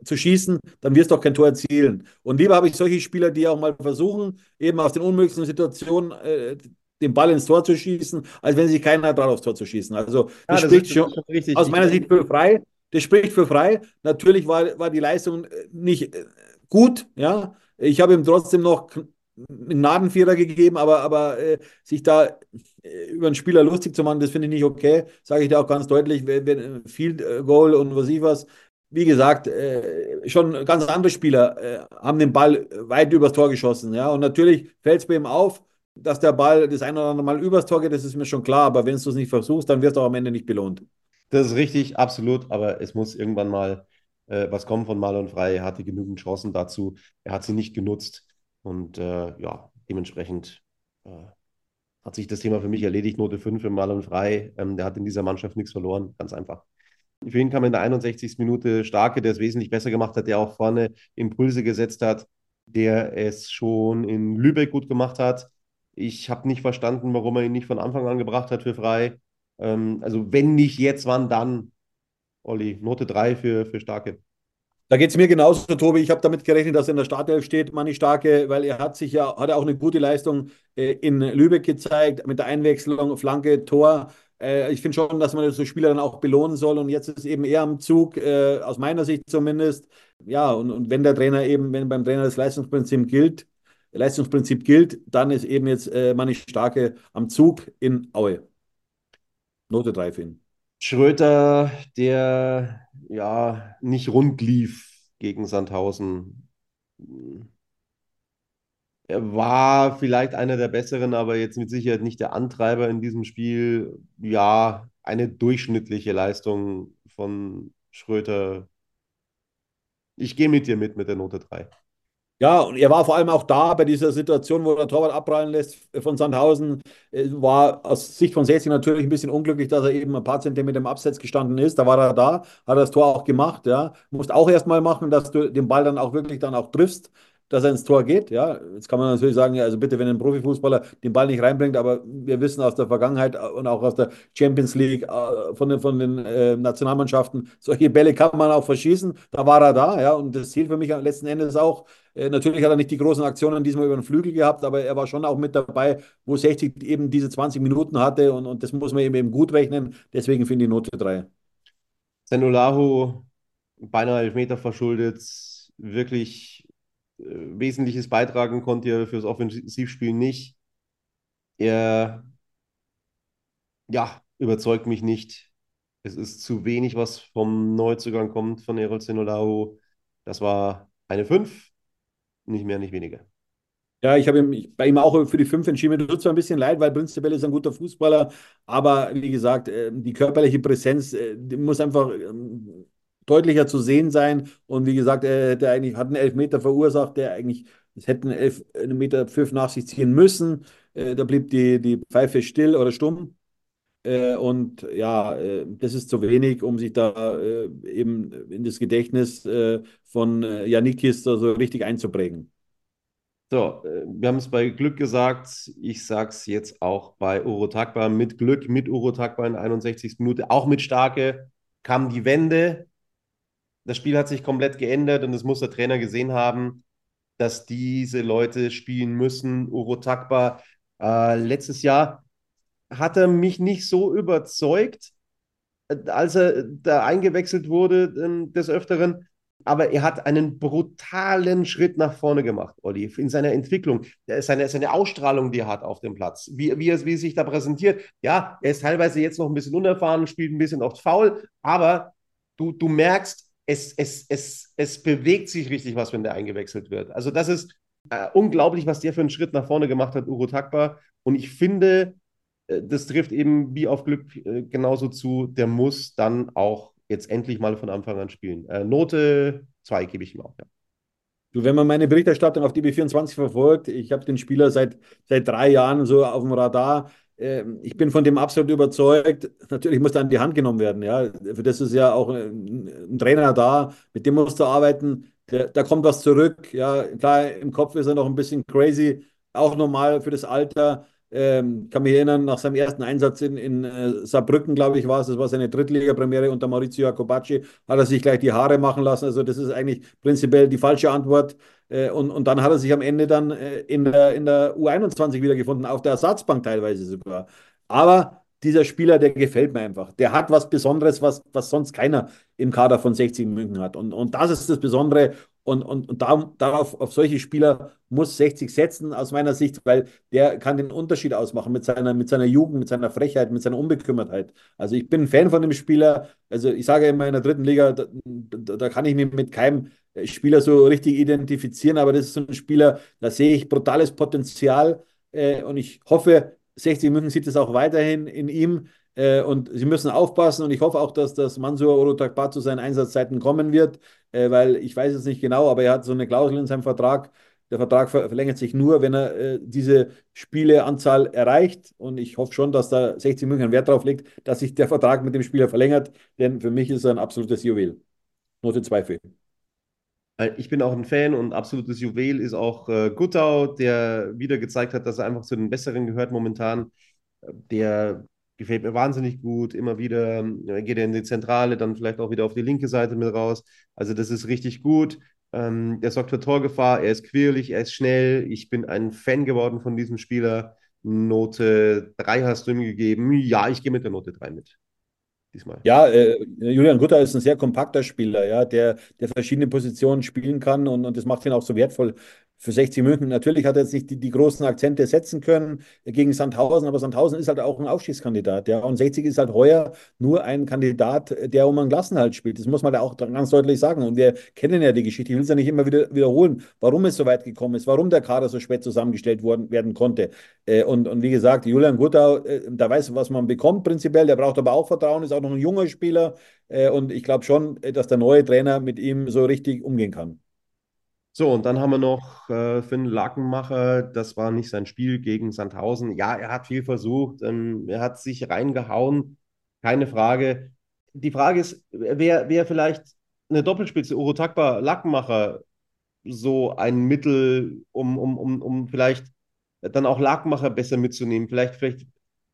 zu schießen, dann wirst du auch kein Tor erzielen. Und lieber habe ich solche Spieler, die auch mal versuchen, eben aus den unmöglichsten Situationen äh, den Ball ins Tor zu schießen, als wenn sich keiner traut, aufs Tor zu schießen. Also das, ja, das spricht schon, schon richtig. aus meiner Sicht für frei. Das spricht für frei. Natürlich war, war die Leistung äh, nicht äh, gut, ja. Ich habe ihm trotzdem noch einen Nadenvierer gegeben, aber, aber äh, sich da äh, über einen Spieler lustig zu machen, das finde ich nicht okay. Sage ich dir auch ganz deutlich, wenn, wenn Field Goal und was ich was, wie gesagt, äh, schon ganz andere Spieler äh, haben den Ball weit übers Tor geschossen. Ja? Und natürlich fällt es bei ihm auf, dass der Ball das ein oder andere Mal übers Tor geht, das ist mir schon klar. Aber wenn du es nicht versuchst, dann wirst du auch am Ende nicht belohnt. Das ist richtig, absolut. Aber es muss irgendwann mal äh, was kommen von Marlon Frei. Er hatte genügend Chancen dazu. Er hat sie nicht genutzt. Und äh, ja, dementsprechend äh, hat sich das Thema für mich erledigt. Note 5 für Marlon Frei. Ähm, der hat in dieser Mannschaft nichts verloren. Ganz einfach. Für ihn kam in der 61. Minute Starke, der es wesentlich besser gemacht hat, der auch vorne Impulse gesetzt hat, der es schon in Lübeck gut gemacht hat. Ich habe nicht verstanden, warum er ihn nicht von Anfang an gebracht hat für frei. Ähm, also, wenn nicht jetzt, wann dann? Olli, Note 3 für, für Starke. Da geht es mir genauso, Tobi. Ich habe damit gerechnet, dass er in der Startelf steht, Manni Starke, weil er hat sich ja, hat auch eine gute Leistung äh, in Lübeck gezeigt, mit der Einwechslung, Flanke, Tor. Äh, ich finde schon, dass man so Spieler dann auch belohnen soll. Und jetzt ist eben eher am Zug, äh, aus meiner Sicht zumindest. Ja, und, und wenn der Trainer eben, wenn beim Trainer das Leistungsprinzip gilt, Leistungsprinzip gilt, dann ist eben jetzt äh, Manni Starke am Zug in Aue. Note 3 für ihn. Schröter, der ja nicht rund lief gegen Sandhausen. Er war vielleicht einer der besseren, aber jetzt mit Sicherheit nicht der Antreiber in diesem Spiel. Ja, eine durchschnittliche Leistung von Schröter. Ich gehe mit dir mit mit der Note 3. Ja, und er war vor allem auch da bei dieser Situation, wo der Torwart abprallen lässt von Sandhausen. War aus Sicht von 60 natürlich ein bisschen unglücklich, dass er eben ein paar Zentimeter im Abseits gestanden ist. Da war er da, hat das Tor auch gemacht. Ja. Musst auch erstmal machen, dass du den Ball dann auch wirklich dann auch triffst dass er ins Tor geht. Ja, jetzt kann man natürlich sagen, ja, also bitte, wenn ein Profifußballer den Ball nicht reinbringt, aber wir wissen aus der Vergangenheit und auch aus der Champions League äh, von den, von den äh, Nationalmannschaften, solche Bälle kann man auch verschießen. Da war er da, ja, und das zählt für mich letzten Endes auch. Äh, natürlich hat er nicht die großen Aktionen diesmal über den Flügel gehabt, aber er war schon auch mit dabei, wo 60 eben diese 20 Minuten hatte und, und das muss man eben, eben gut rechnen. Deswegen finde ich Note 3. Senolahu beinahe Elfmeter verschuldet, wirklich Wesentliches beitragen konnte er fürs Offensivspiel nicht. Er, ja, überzeugt mich nicht. Es ist zu wenig, was vom Neuzugang kommt von Erol Zenolao. Das war eine 5, nicht mehr, nicht weniger. Ja, ich habe bei ihm auch für die 5 entschieden. Mir tut zwar ein bisschen leid, weil Prinzipell ist ein guter Fußballer, aber wie gesagt, äh, die körperliche Präsenz äh, muss einfach ähm, deutlicher zu sehen sein. Und wie gesagt, er hätte eigentlich, hat einen Elfmeter verursacht, der eigentlich, es hätten elf Meter Pfiff nach sich ziehen müssen. Äh, da blieb die, die Pfeife still oder stumm. Äh, und ja, äh, das ist zu wenig, um sich da äh, eben in das Gedächtnis äh, von äh, Janikis so richtig einzuprägen. So, wir haben es bei Glück gesagt. Ich sage es jetzt auch bei Uro Takbar. Mit Glück, mit Uro Takbar in der 61. Minute, auch mit Starke, kam die Wende das Spiel hat sich komplett geändert und es muss der Trainer gesehen haben, dass diese Leute spielen müssen. Uro Takba, äh, letztes Jahr hat er mich nicht so überzeugt, äh, als er da eingewechselt wurde äh, des Öfteren. Aber er hat einen brutalen Schritt nach vorne gemacht, Olli, in seiner Entwicklung. Seine, seine Ausstrahlung, die er hat auf dem Platz, wie, wie, er, wie er sich da präsentiert. Ja, er ist teilweise jetzt noch ein bisschen unerfahren, spielt ein bisschen oft faul, aber du, du merkst, es, es, es, es bewegt sich richtig was, wenn der eingewechselt wird. Also das ist äh, unglaublich, was der für einen Schritt nach vorne gemacht hat, Uro Takba. Und ich finde, äh, das trifft eben wie auf Glück äh, genauso zu, der muss dann auch jetzt endlich mal von Anfang an spielen. Äh, Note 2 gebe ich ihm auch, ja. Du, wenn man meine Berichterstattung auf DB24 verfolgt, ich habe den Spieler seit, seit drei Jahren so auf dem Radar. Ähm, ich bin von dem absolut überzeugt. Natürlich muss er an die Hand genommen werden. Ja. Für das ist ja auch ein, ein Trainer da, mit dem musst du arbeiten. da kommt was zurück. Ja, klar, im Kopf ist er noch ein bisschen crazy, auch normal für das Alter. Ähm, kann mich erinnern, nach seinem ersten Einsatz in, in äh, Saarbrücken, glaube ich, war es, das war seine Drittliga-Premiere unter Maurizio Jacobacci, hat er sich gleich die Haare machen lassen. Also, das ist eigentlich prinzipiell die falsche Antwort. Äh, und, und dann hat er sich am Ende dann äh, in der, in der U21 wiedergefunden, auf der Ersatzbank teilweise sogar. Aber dieser Spieler, der gefällt mir einfach. Der hat was Besonderes, was, was sonst keiner im Kader von 60 München hat. Und, und das ist das Besondere. Und, und, und da, darauf, auf solche Spieler muss 60 setzen, aus meiner Sicht, weil der kann den Unterschied ausmachen mit seiner, mit seiner Jugend, mit seiner Frechheit, mit seiner Unbekümmertheit. Also ich bin ein Fan von dem Spieler. Also ich sage immer in der dritten Liga, da, da, da kann ich mich mit keinem Spieler so richtig identifizieren, aber das ist so ein Spieler, da sehe ich brutales Potenzial äh, und ich hoffe, 60 München sieht es auch weiterhin in ihm. Äh, und sie müssen aufpassen und ich hoffe auch, dass das Mansur Orotakbar zu seinen Einsatzzeiten kommen wird, äh, weil ich weiß es nicht genau, aber er hat so eine Klausel in seinem Vertrag. Der Vertrag verlängert sich nur, wenn er äh, diese Spieleanzahl erreicht. Und ich hoffe schon, dass da 60 München Wert darauf legt, dass sich der Vertrag mit dem Spieler verlängert, denn für mich ist er ein absolutes Juwel. Note 2 für ihn. Äh, ich bin auch ein Fan und absolutes Juwel ist auch äh, Guttau, der wieder gezeigt hat, dass er einfach zu den Besseren gehört momentan. Der gefällt mir wahnsinnig gut. Immer wieder äh, geht er in die Zentrale, dann vielleicht auch wieder auf die linke Seite mit raus. Also das ist richtig gut. Ähm, der sorgt für Torgefahr, er ist quirlig, er ist schnell. Ich bin ein Fan geworden von diesem Spieler. Note 3 hast du ihm gegeben. Ja, ich gehe mit der Note 3 mit diesmal. Ja, äh, Julian Gutter ist ein sehr kompakter Spieler, ja, der, der verschiedene Positionen spielen kann und, und das macht ihn auch so wertvoll für 60 München. Natürlich hat er jetzt nicht die, die großen Akzente setzen können gegen Sandhausen, aber Sandhausen ist halt auch ein Aufstiegskandidat. Ja. Und 60 ist halt heuer nur ein Kandidat, der um einen Klassenhalt spielt. Das muss man da auch ganz deutlich sagen. Und wir kennen ja die Geschichte. Ich will es ja nicht immer wieder wiederholen, warum es so weit gekommen ist, warum der Kader so spät zusammengestellt worden, werden konnte. Äh, und, und wie gesagt, Julian Guttau, äh, da weiß, was man bekommt prinzipiell. Der braucht aber auch Vertrauen, ist auch noch ein junger Spieler. Äh, und ich glaube schon, dass der neue Trainer mit ihm so richtig umgehen kann. So, und dann haben wir noch äh, Finn Lakenmacher. Das war nicht sein Spiel gegen Sandhausen. Ja, er hat viel versucht. Ähm, er hat sich reingehauen. Keine Frage. Die Frage ist, wer, wer vielleicht eine Doppelspitze, Urotakba, Lakenmacher, so ein Mittel, um, um, um, um vielleicht dann auch Lakenmacher besser mitzunehmen. Vielleicht, vielleicht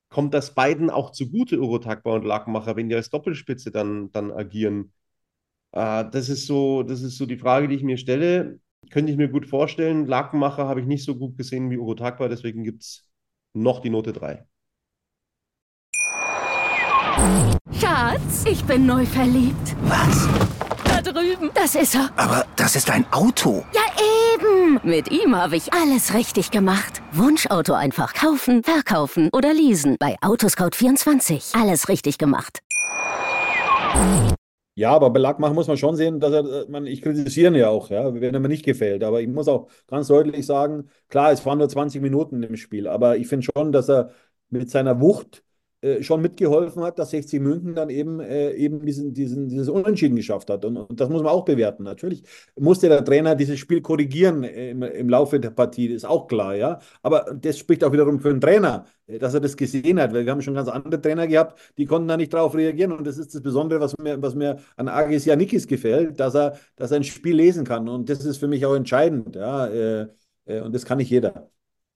kommt das beiden auch zugute, Urotakba und Lakenmacher, wenn die als Doppelspitze dann, dann agieren. Äh, das ist so, das ist so die Frage, die ich mir stelle. Könnte ich mir gut vorstellen. Lakenmacher habe ich nicht so gut gesehen wie Uro Takwa, deswegen gibt es noch die Note 3. Schatz, ich bin neu verliebt. Was? Da drüben. Das ist er. Aber das ist ein Auto. Ja, eben. Mit ihm habe ich alles richtig gemacht. Wunschauto einfach kaufen, verkaufen oder leasen. Bei Autoscout24. Alles richtig gemacht. Ja, aber Belag machen muss man schon sehen, dass er, äh, man, ich kritisiere ihn ja auch, ja, wenn er mir nicht gefällt. Aber ich muss auch ganz deutlich sagen, klar, es waren nur 20 Minuten im Spiel, aber ich finde schon, dass er mit seiner Wucht schon mitgeholfen hat, dass 60 München dann eben, äh, eben diesen, diesen, dieses Unentschieden geschafft hat. Und, und, das muss man auch bewerten. Natürlich musste der Trainer dieses Spiel korrigieren im, im Laufe der Partie, ist auch klar, ja. Aber das spricht auch wiederum für den Trainer, äh, dass er das gesehen hat, weil wir haben schon ganz andere Trainer gehabt, die konnten da nicht drauf reagieren. Und das ist das Besondere, was mir, was mir an Agis Janikis gefällt, dass er, dass er ein Spiel lesen kann. Und das ist für mich auch entscheidend, ja. Äh, äh, und das kann nicht jeder.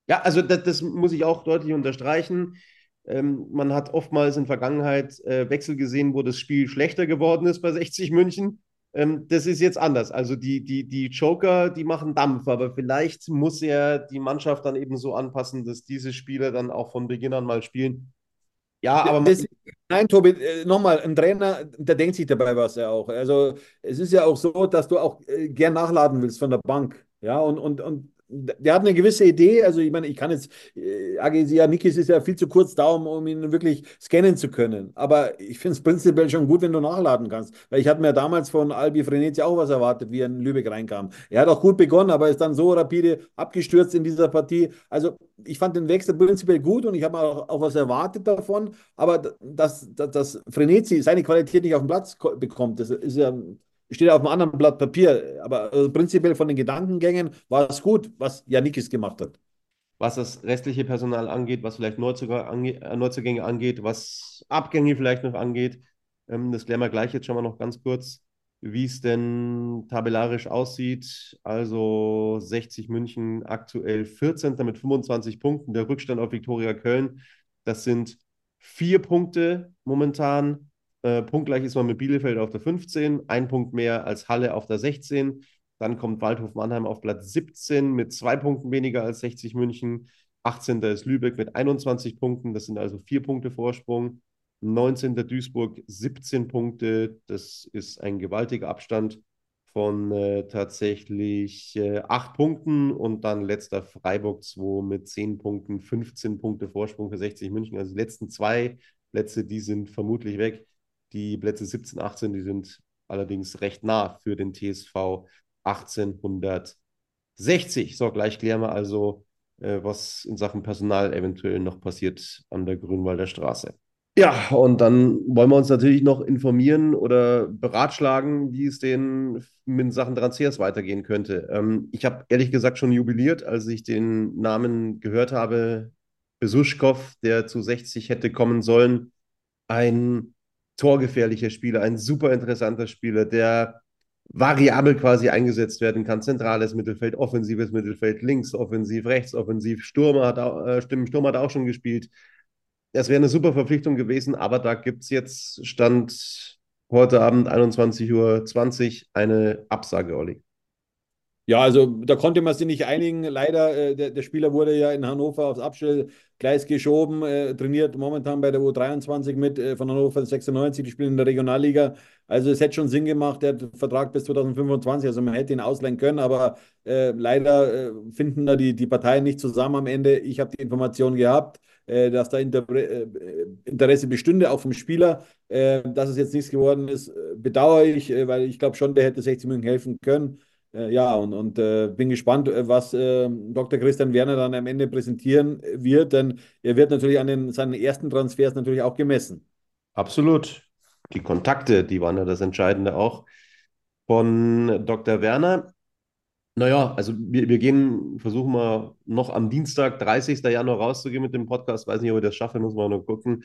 Ja, also das, das muss ich auch deutlich unterstreichen. Ähm, man hat oftmals in Vergangenheit äh, Wechsel gesehen, wo das Spiel schlechter geworden ist bei 60 München. Ähm, das ist jetzt anders. Also die, die, die Joker, die machen Dampf, aber vielleicht muss er die Mannschaft dann eben so anpassen, dass diese Spieler dann auch von Beginn an mal spielen. Ja, aber das, nein, Tobi, äh, nochmal, ein Trainer, der denkt sich dabei was ja auch. Also es ist ja auch so, dass du auch äh, gern nachladen willst von der Bank. Ja, und, und, und der hat eine gewisse Idee. Also, ich meine, ich kann jetzt, äh, Agesia Nikis ist ja viel zu kurz da, um, um, ihn wirklich scannen zu können. Aber ich finde es prinzipiell schon gut, wenn du nachladen kannst. Weil ich hatte mir damals von Albi Frenetzi auch was erwartet, wie er in Lübeck reinkam. Er hat auch gut begonnen, aber ist dann so rapide abgestürzt in dieser Partie. Also, ich fand den Wechsel prinzipiell gut und ich habe auch, auch was erwartet davon. Aber dass, dass, dass Frenetzi seine Qualität nicht auf den Platz bekommt, das ist ja steht auf einem anderen Blatt Papier. Aber äh, prinzipiell von den Gedankengängen war es gut, was Janikis gemacht hat. Was das restliche Personal angeht, was vielleicht Neuzugänge, ange äh, Neuzugänge angeht, was Abgänge vielleicht noch angeht. Ähm, das klären wir gleich jetzt schon mal noch ganz kurz, wie es denn tabellarisch aussieht. Also 60 München aktuell 14. mit 25 Punkten. Der Rückstand auf Viktoria Köln, das sind vier Punkte momentan. Äh, punktgleich ist man mit Bielefeld auf der 15, ein Punkt mehr als Halle auf der 16. Dann kommt Waldhof Mannheim auf Platz 17 mit zwei Punkten weniger als 60 München. 18. ist Lübeck mit 21 Punkten, das sind also vier Punkte Vorsprung. 19. Duisburg 17 Punkte, das ist ein gewaltiger Abstand von äh, tatsächlich äh, acht Punkten und dann letzter Freiburg 2 mit 10 Punkten, 15 Punkte Vorsprung für 60 München. Also die letzten zwei Plätze, die sind vermutlich weg. Die Plätze 17, 18, die sind allerdings recht nah für den TSV 1860. So, gleich klären wir also, äh, was in Sachen Personal eventuell noch passiert an der Grünwalder Straße. Ja, und dann wollen wir uns natürlich noch informieren oder beratschlagen, wie es den mit Sachen Transfers weitergehen könnte. Ähm, ich habe ehrlich gesagt schon jubiliert, als ich den Namen gehört habe, Besuschkow, der zu 60 hätte kommen sollen. Ein torgefährlicher Spieler, ein super interessanter Spieler, der variabel quasi eingesetzt werden kann. Zentrales Mittelfeld, offensives Mittelfeld, links, offensiv, rechts, offensiv. Sturm hat auch, äh, Sturm hat auch schon gespielt. Das wäre eine super Verpflichtung gewesen, aber da gibt es jetzt Stand heute Abend 21.20 Uhr eine Absage, Olli. Ja, also da konnte man sich nicht einigen. Leider, äh, der, der, Spieler wurde ja in Hannover aufs Abstellgleis geschoben, äh, trainiert momentan bei der U23 mit äh, von Hannover 96, die spielen in der Regionalliga. Also es hätte schon Sinn gemacht, der Vertrag bis 2025, also man hätte ihn ausleihen können, aber äh, leider äh, finden da die, die Parteien nicht zusammen am Ende. Ich habe die Information gehabt, äh, dass da Inter Interesse bestünde, auch vom Spieler. dass es jetzt nichts geworden ist, bedauere ich, weil ich glaube schon, der hätte 60 München helfen können. Äh, ja, und, und äh, bin gespannt, äh, was äh, Dr. Christian Werner dann am Ende präsentieren wird, denn er wird natürlich an den, seinen ersten Transfers natürlich auch gemessen. Absolut. Die Kontakte, die waren ja das Entscheidende auch von Dr. Werner. Naja, also wir, wir gehen, versuchen wir noch am Dienstag, 30. Januar rauszugehen mit dem Podcast. Weiß nicht, ob wir das schaffen, muss man noch gucken,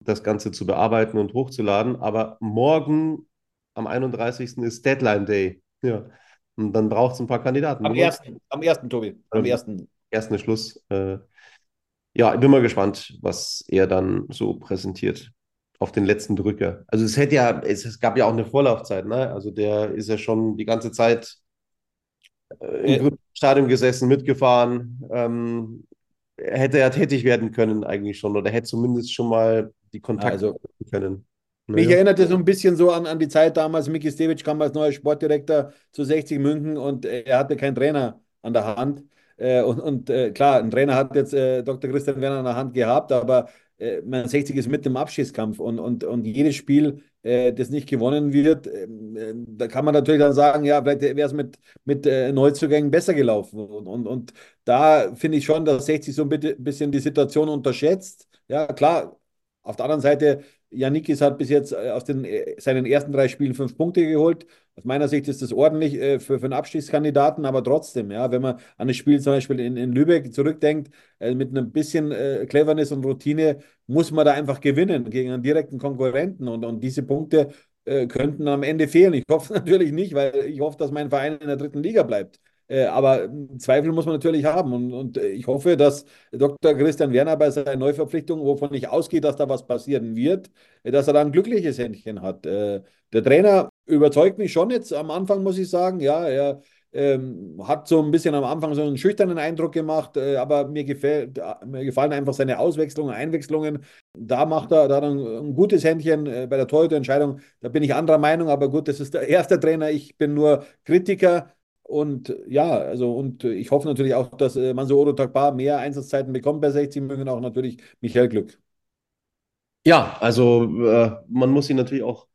das Ganze zu bearbeiten und hochzuladen. Aber morgen am 31. ist Deadline Day. Ja. Und dann braucht es ein paar Kandidaten. Am ersten, am ersten, Tobi. Am ersten. Ersten Schluss. Äh, ja, ich bin mal gespannt, was er dann so präsentiert auf den letzten Drücker. Also es hätte ja, es, es gab ja auch eine Vorlaufzeit, ne? Also der ist ja schon die ganze Zeit äh, im äh. Stadion gesessen, mitgefahren. Ähm, hätte er tätig werden können eigentlich schon oder hätte zumindest schon mal die Kontakte also, können. Mich erinnert es so ein bisschen so an, an die Zeit damals. Miki Stevic kam als neuer Sportdirektor zu 60 München und äh, er hatte keinen Trainer an der Hand. Äh, und und äh, klar, ein Trainer hat jetzt Dr. Christian Werner an der Hand gehabt, aber man 60 ist mit dem Abschießkampf und, und, und jedes Spiel, das nicht gewonnen wird, da kann man natürlich dann sagen, ja, vielleicht wäre es mit, mit Neuzugängen besser gelaufen. Und, und, und da finde ich schon, dass 60 so ein bisschen die Situation unterschätzt. Ja, klar, auf der anderen Seite Janikis hat bis jetzt äh, aus den, äh, seinen ersten drei Spielen fünf Punkte geholt. Aus meiner Sicht ist das ordentlich äh, für, für einen Abstiegskandidaten, aber trotzdem, ja, wenn man an das Spiel zum Beispiel in, in Lübeck zurückdenkt, äh, mit einem bisschen äh, Cleverness und Routine muss man da einfach gewinnen gegen einen direkten Konkurrenten und, und diese Punkte äh, könnten am Ende fehlen. Ich hoffe natürlich nicht, weil ich hoffe, dass mein Verein in der dritten Liga bleibt. Äh, aber Zweifel muss man natürlich haben. Und, und, ich hoffe, dass Dr. Christian Werner bei seiner Neuverpflichtung, wovon ich ausgehe, dass da was passieren wird, dass er da ein glückliches Händchen hat. Äh, der Trainer überzeugt mich schon jetzt am Anfang, muss ich sagen. Ja, er ähm, hat so ein bisschen am Anfang so einen schüchternen Eindruck gemacht, äh, aber mir, gefällt, mir gefallen einfach seine Auswechslungen, Einwechslungen. Da macht er, da ein, ein gutes Händchen äh, bei der Torhüterentscheidung. Da bin ich anderer Meinung, aber gut, das ist der erste Trainer. Ich bin nur Kritiker. Und ja, also und ich hoffe natürlich auch, dass äh, Mansouro Takbar mehr Einsatzzeiten bekommt bei 60 München, auch natürlich Michael Glück. Ja, also äh, man muss sich natürlich auch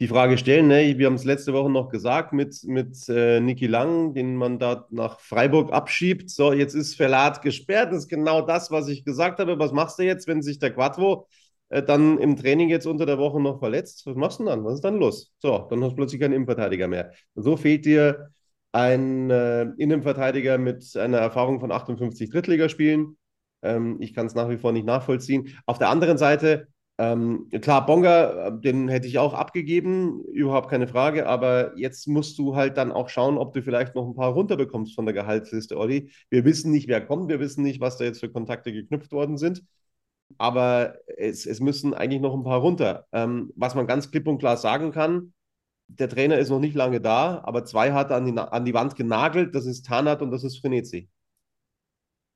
die Frage stellen, ne? wir haben es letzte Woche noch gesagt mit, mit äh, Niki Lang, den man da nach Freiburg abschiebt. So, jetzt ist Verlat gesperrt. Das ist genau das, was ich gesagt habe. Was machst du jetzt, wenn sich der Quattro äh, dann im Training jetzt unter der Woche noch verletzt? Was machst du dann? Was ist dann los? So, dann hast du plötzlich keinen Innenverteidiger mehr. So fehlt dir ein äh, Innenverteidiger mit einer Erfahrung von 58 Drittligaspielen. Ähm, ich kann es nach wie vor nicht nachvollziehen. Auf der anderen Seite, ähm, klar, Bonga, äh, den hätte ich auch abgegeben, überhaupt keine Frage, aber jetzt musst du halt dann auch schauen, ob du vielleicht noch ein paar runterbekommst von der Gehaltsliste, Olli. Wir wissen nicht, wer kommt, wir wissen nicht, was da jetzt für Kontakte geknüpft worden sind, aber es, es müssen eigentlich noch ein paar runter. Ähm, was man ganz klipp und klar sagen kann, der Trainer ist noch nicht lange da, aber zwei hat er an die, an die Wand genagelt. Das ist Tanat und das ist Frenetzi.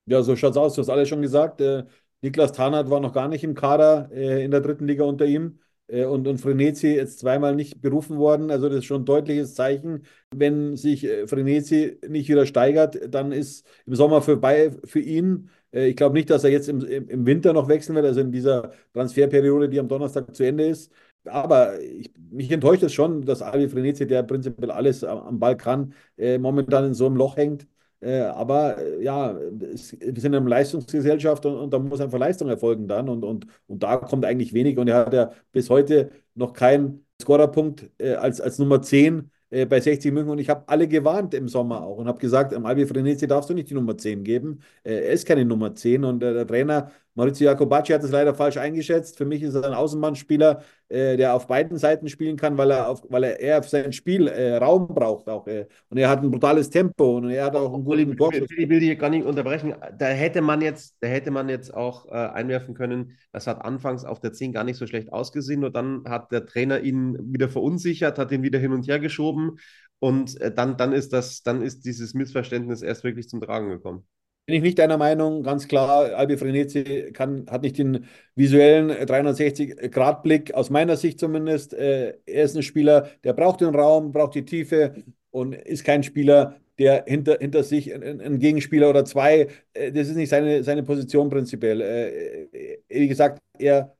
Ja, so schaut es aus. Du hast alles schon gesagt. Äh, Niklas Tanat war noch gar nicht im Kader äh, in der dritten Liga unter ihm. Äh, und, und Frenetzi jetzt zweimal nicht berufen worden. Also das ist schon ein deutliches Zeichen. Wenn sich äh, Frenetzi nicht wieder steigert, dann ist im Sommer vorbei für ihn. Äh, ich glaube nicht, dass er jetzt im, im Winter noch wechseln wird, also in dieser Transferperiode, die am Donnerstag zu Ende ist. Aber ich, mich enttäuscht es schon, dass Ali Frenetzi, der prinzipiell alles am, Ball kann, äh, momentan in so einem Loch hängt. Äh, aber äh, ja, es, wir sind in einer Leistungsgesellschaft und, und, da muss einfach Leistung erfolgen dann. Und, und, und da kommt eigentlich wenig. Und er hat ja bis heute noch keinen Scorerpunkt äh, als, als Nummer 10 äh, bei 60 München und ich habe alle gewarnt im Sommer auch und habe gesagt, am Albi Frenetzi darfst du nicht die Nummer 10 geben. Äh, er ist keine Nummer 10 und der Trainer Maurizio Jacobacci hat es leider falsch eingeschätzt. Für mich ist er ein Außenbahnspieler, äh, der auf beiden Seiten spielen kann, weil er, auf, weil er eher für sein Spiel äh, Raum braucht. Auch, äh, und er hat ein brutales Tempo und er hat auch einen guten Torschuss. Ich will dich gar nicht unterbrechen. Da hätte man jetzt, da hätte man jetzt auch äh, einwerfen können, das hat anfangs auf der 10 gar nicht so schlecht ausgesehen. Nur dann hat der Trainer ihn wieder verunsichert, hat ihn wieder hin und her geschoben Und äh, dann, dann ist das, dann ist dieses Missverständnis erst wirklich zum Tragen gekommen. Bin ich nicht deiner Meinung, ganz klar, Albi Frenetzi kann, hat nicht den visuellen 360-Grad-Blick, aus meiner Sicht zumindest. Äh, er ist ein Spieler, der braucht den Raum, braucht die Tiefe und ist kein Spieler, der hinter, hinter sich ein, Gegenspieler oder zwei, äh, das ist nicht seine, seine Position prinzipiell. Äh, wie gesagt, er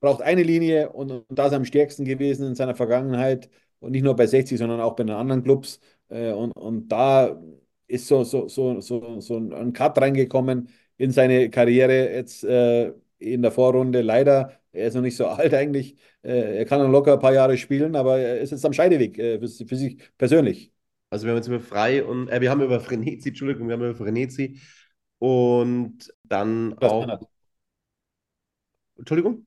braucht eine Linie und, und da ist er am stärksten gewesen in seiner Vergangenheit und nicht nur bei 60, sondern auch bei den anderen Clubs. Und, und da ist so, so, so, so, so ein Cut reingekommen in seine Karriere jetzt äh, in der Vorrunde. Leider, er ist noch nicht so alt eigentlich. Äh, er kann noch locker ein paar Jahre spielen, aber er ist jetzt am Scheideweg äh, für, für, sich persönlich. Also wir haben jetzt über Frei und äh, wir haben über Frenetzi, Entschuldigung, wir haben über Frenetzi und dann Niklas auch. Tanert. Entschuldigung?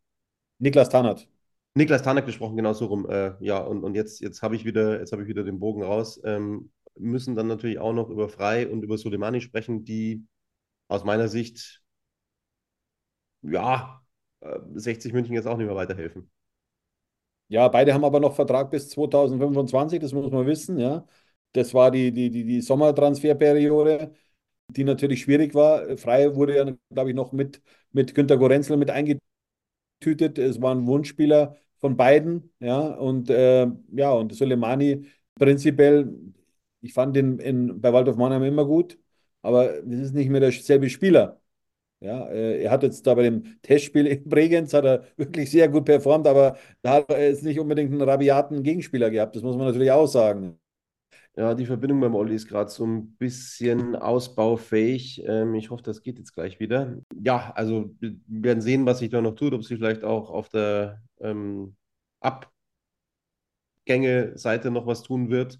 Niklas Tanert. Niklas Tanert gesprochen, genau so rum. Äh, ja, und, und jetzt, jetzt habe ich wieder, jetzt habe ich wieder den Bogen raus. Ähm, müssen dann natürlich auch noch über Frei und über Soleimani sprechen, die aus meiner Sicht, ja, 60 äh, München jetzt auch nicht mehr weiterhelfen. Ja, beide haben aber noch Vertrag bis 2025, das muss man wissen, ja. Das war die, die, die, die Sommertransferperiode, die natürlich schwierig war. Frei wurde ja, glaube ich, noch mit, mit Günter Gorenzel mit eingetütet. Es war ein Wunschspieler von beiden, ja. Und äh, ja, und Soleimani prinzipiell ich fand ihn in, bei Waldorf Mannheim immer gut, aber das ist nicht mehr derselbe Spieler. Ja, äh, er hat jetzt da bei dem Testspiel in Bregenz hat er wirklich sehr gut performt, aber da hat er jetzt nicht unbedingt einen rabiaten Gegenspieler gehabt. Das muss man natürlich auch sagen. Ja, die Verbindung beim Olli ist gerade so ein bisschen ausbaufähig. Ähm, ich hoffe, das geht jetzt gleich wieder. Ja, also wir werden sehen, was sich da noch tut, ob sie vielleicht auch auf der ähm, Abgänge-Seite noch was tun wird.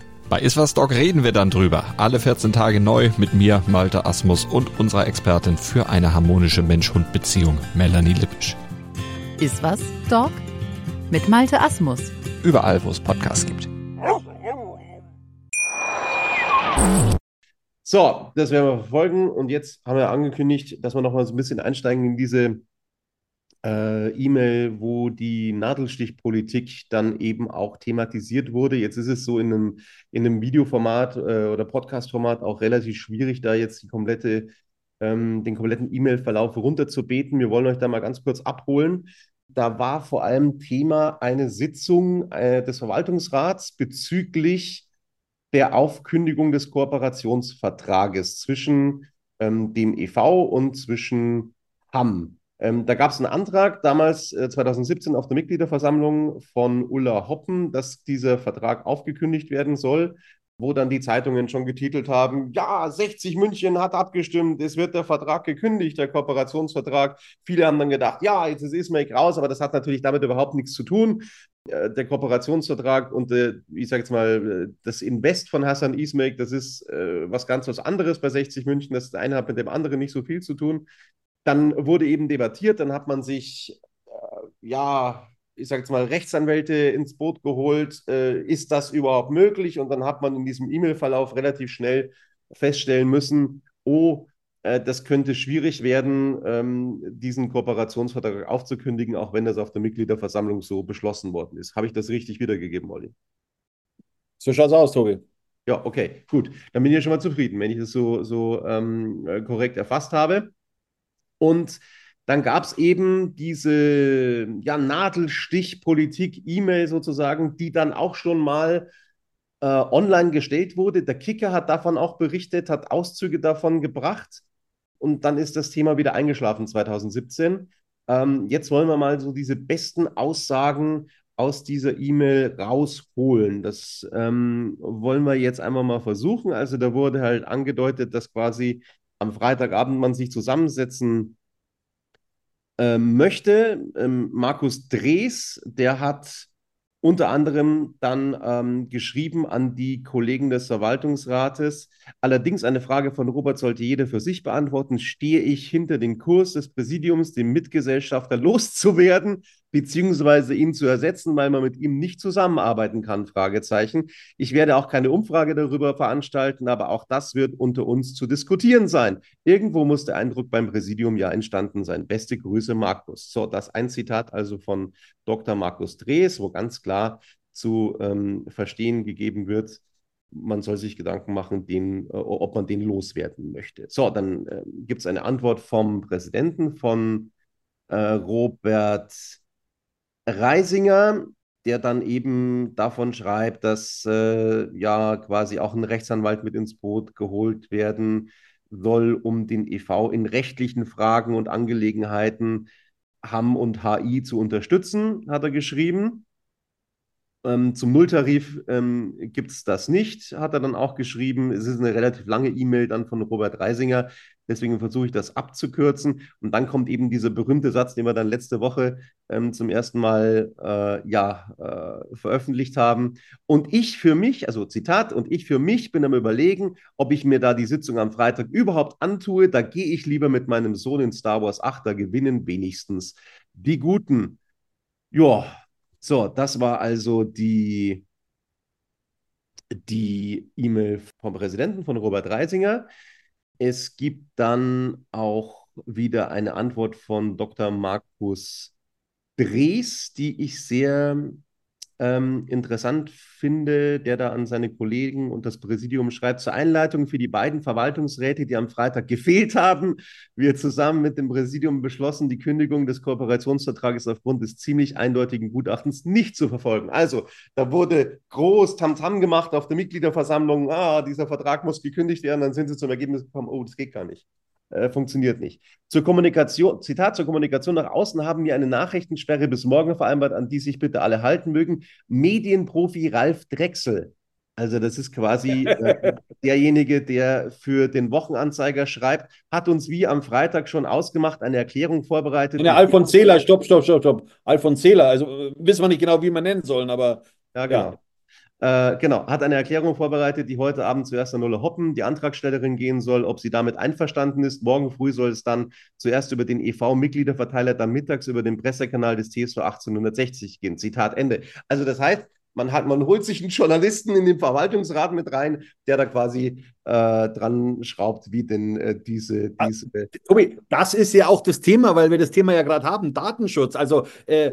Bei Iswas Dog reden wir dann drüber. Alle 14 Tage neu mit mir, Malte Asmus und unserer Expertin für eine harmonische Mensch-Hund-Beziehung, Melanie Lippisch. Iswas Dog mit Malte Asmus. Überall, wo es Podcasts gibt. So, das werden wir verfolgen. Und jetzt haben wir angekündigt, dass wir noch mal so ein bisschen einsteigen in diese äh, E-Mail, wo die Nadelstichpolitik dann eben auch thematisiert wurde. Jetzt ist es so in einem, in einem Videoformat äh, oder Podcast-Format auch relativ schwierig, da jetzt die komplette, ähm, den kompletten E-Mail-Verlauf runterzubeten. Wir wollen euch da mal ganz kurz abholen. Da war vor allem Thema eine Sitzung äh, des Verwaltungsrats bezüglich der Aufkündigung des Kooperationsvertrages zwischen ähm, dem EV und zwischen Hamm. Ähm, da gab es einen Antrag damals äh, 2017 auf der Mitgliederversammlung von Ulla Hoppen, dass dieser Vertrag aufgekündigt werden soll, wo dann die Zeitungen schon getitelt haben, ja, 60 München hat abgestimmt, es wird der Vertrag gekündigt, der Kooperationsvertrag. Viele haben dann gedacht, ja, jetzt ist Ismail raus, aber das hat natürlich damit überhaupt nichts zu tun. Äh, der Kooperationsvertrag und äh, ich sage jetzt mal, äh, das Invest von Hassan Ismail, das ist äh, was ganz was anderes bei 60 München. Das eine hat mit dem anderen nicht so viel zu tun. Dann wurde eben debattiert, dann hat man sich, äh, ja, ich sage jetzt mal, Rechtsanwälte ins Boot geholt. Äh, ist das überhaupt möglich? Und dann hat man in diesem E-Mail-Verlauf relativ schnell feststellen müssen, oh, äh, das könnte schwierig werden, ähm, diesen Kooperationsvertrag aufzukündigen, auch wenn das auf der Mitgliederversammlung so beschlossen worden ist. Habe ich das richtig wiedergegeben, Olli? So schaut es aus, Tobi. Ja, okay, gut. Dann bin ich ja schon mal zufrieden, wenn ich das so, so ähm, äh, korrekt erfasst habe. Und dann gab es eben diese ja, Nadelstich-Politik-E-Mail sozusagen, die dann auch schon mal äh, online gestellt wurde. Der Kicker hat davon auch berichtet, hat Auszüge davon gebracht. Und dann ist das Thema wieder eingeschlafen 2017. Ähm, jetzt wollen wir mal so diese besten Aussagen aus dieser E-Mail rausholen. Das ähm, wollen wir jetzt einmal mal versuchen. Also da wurde halt angedeutet, dass quasi am Freitagabend man sich zusammensetzen ähm, möchte. Ähm, Markus Drees, der hat unter anderem dann ähm, geschrieben an die Kollegen des Verwaltungsrates. Allerdings eine Frage von Robert sollte jeder für sich beantworten. Stehe ich hinter den Kurs des Präsidiums, den Mitgesellschafter loszuwerden, beziehungsweise ihn zu ersetzen, weil man mit ihm nicht zusammenarbeiten kann? Fragezeichen. Ich werde auch keine Umfrage darüber veranstalten, aber auch das wird unter uns zu diskutieren sein. Irgendwo muss der Eindruck beim Präsidium ja entstanden sein. Beste Grüße, Markus. So, das ein Zitat also von Dr. Markus Drees, wo ganz klar zu ähm, verstehen gegeben wird, man soll sich Gedanken machen, den, äh, ob man den loswerden möchte. So, dann äh, gibt es eine Antwort vom Präsidenten von äh, Robert Reisinger, der dann eben davon schreibt, dass äh, ja quasi auch ein Rechtsanwalt mit ins Boot geholt werden soll, um den EV in rechtlichen Fragen und Angelegenheiten Hamm und HI zu unterstützen, hat er geschrieben. Ähm, zum Nulltarif ähm, gibt es das nicht, hat er dann auch geschrieben. Es ist eine relativ lange E-Mail dann von Robert Reisinger, deswegen versuche ich das abzukürzen. Und dann kommt eben dieser berühmte Satz, den wir dann letzte Woche ähm, zum ersten Mal äh, ja, äh, veröffentlicht haben. Und ich für mich, also Zitat, und ich für mich bin am Überlegen, ob ich mir da die Sitzung am Freitag überhaupt antue. Da gehe ich lieber mit meinem Sohn in Star Wars 8, da gewinnen wenigstens die Guten. Ja, so, das war also die, die E-Mail vom Präsidenten von Robert Reisinger. Es gibt dann auch wieder eine Antwort von Dr. Markus Drees, die ich sehr ähm, interessant finde, der da an seine Kollegen und das Präsidium schreibt, zur Einleitung für die beiden Verwaltungsräte, die am Freitag gefehlt haben. Wir zusammen mit dem Präsidium beschlossen, die Kündigung des Kooperationsvertrages aufgrund des ziemlich eindeutigen Gutachtens nicht zu verfolgen. Also, da wurde groß Tamtam -Tam gemacht auf der Mitgliederversammlung, ah, dieser Vertrag muss gekündigt werden, dann sind sie zum Ergebnis gekommen, oh, das geht gar nicht äh, funktioniert nicht. Zur Kommunikation, Zitat zur Kommunikation nach außen haben wir eine Nachrichtensperre bis morgen vereinbart, an die sich bitte alle halten mögen. Medienprofi Ralf Drechsel. Also das ist quasi äh, derjenige, der für den Wochenanzeiger schreibt, hat uns wie am Freitag schon ausgemacht, eine Erklärung vorbereitet. Ja, Alfons Zähler, stopp, stopp, stopp, stopp. Alfons Zähler, also äh, wissen wir nicht genau, wie wir nennen sollen, aber ja, genau. Ja. Äh, genau, hat eine Erklärung vorbereitet, die heute Abend zuerst an Nulle Hoppen, die Antragstellerin, gehen soll, ob sie damit einverstanden ist. Morgen früh soll es dann zuerst über den EV-Mitgliederverteiler, dann mittags über den Pressekanal des TSV 1860 gehen. Zitat Ende. Also das heißt, man, hat, man holt sich einen Journalisten in den Verwaltungsrat mit rein, der da quasi äh, dran schraubt, wie denn äh, diese, ah, diese. Tobi, das ist ja auch das Thema, weil wir das Thema ja gerade haben, Datenschutz. Also äh,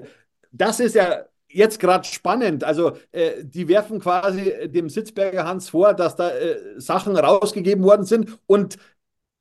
das ist ja jetzt gerade spannend. Also, äh, die werfen quasi dem Sitzberger Hans vor, dass da äh, Sachen rausgegeben worden sind und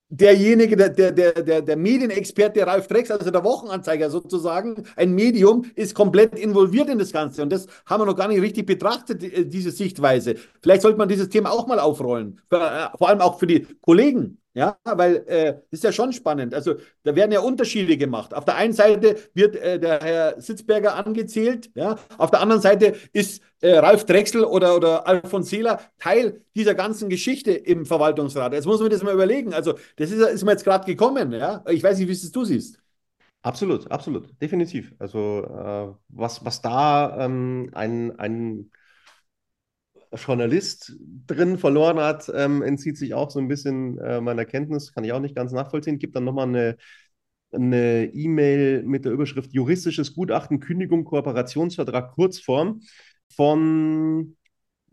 derjenige, der, der, der, der Medienexperte Ralf Drex, also der Wochenanzeiger sozusagen, ein Medium, ist komplett involviert in das Ganze. Und das haben wir noch gar nicht richtig betrachtet, äh, diese Sichtweise. Vielleicht sollte man dieses Thema auch mal aufrollen. Vor allem auch für die Kollegen. Ja, weil äh, das ist ja schon spannend. Also da werden ja Unterschiede gemacht. Auf der einen Seite wird äh, der Herr Sitzberger angezählt, ja, auf der anderen Seite ist äh, Ralf Drechsel oder, oder Alfons Seeler Teil dieser ganzen Geschichte im Verwaltungsrat. Jetzt muss man das mal überlegen. Also das ist, ist mir jetzt gerade gekommen, ja. Ich weiß nicht, wie es du siehst. Absolut, absolut, definitiv. Also äh, was, was da ähm, ein, ein Journalist drin verloren hat, ähm, entzieht sich auch so ein bisschen äh, meiner Kenntnis, kann ich auch nicht ganz nachvollziehen. Gibt dann nochmal eine eine E-Mail mit der Überschrift Juristisches Gutachten, Kündigung, Kooperationsvertrag, Kurzform von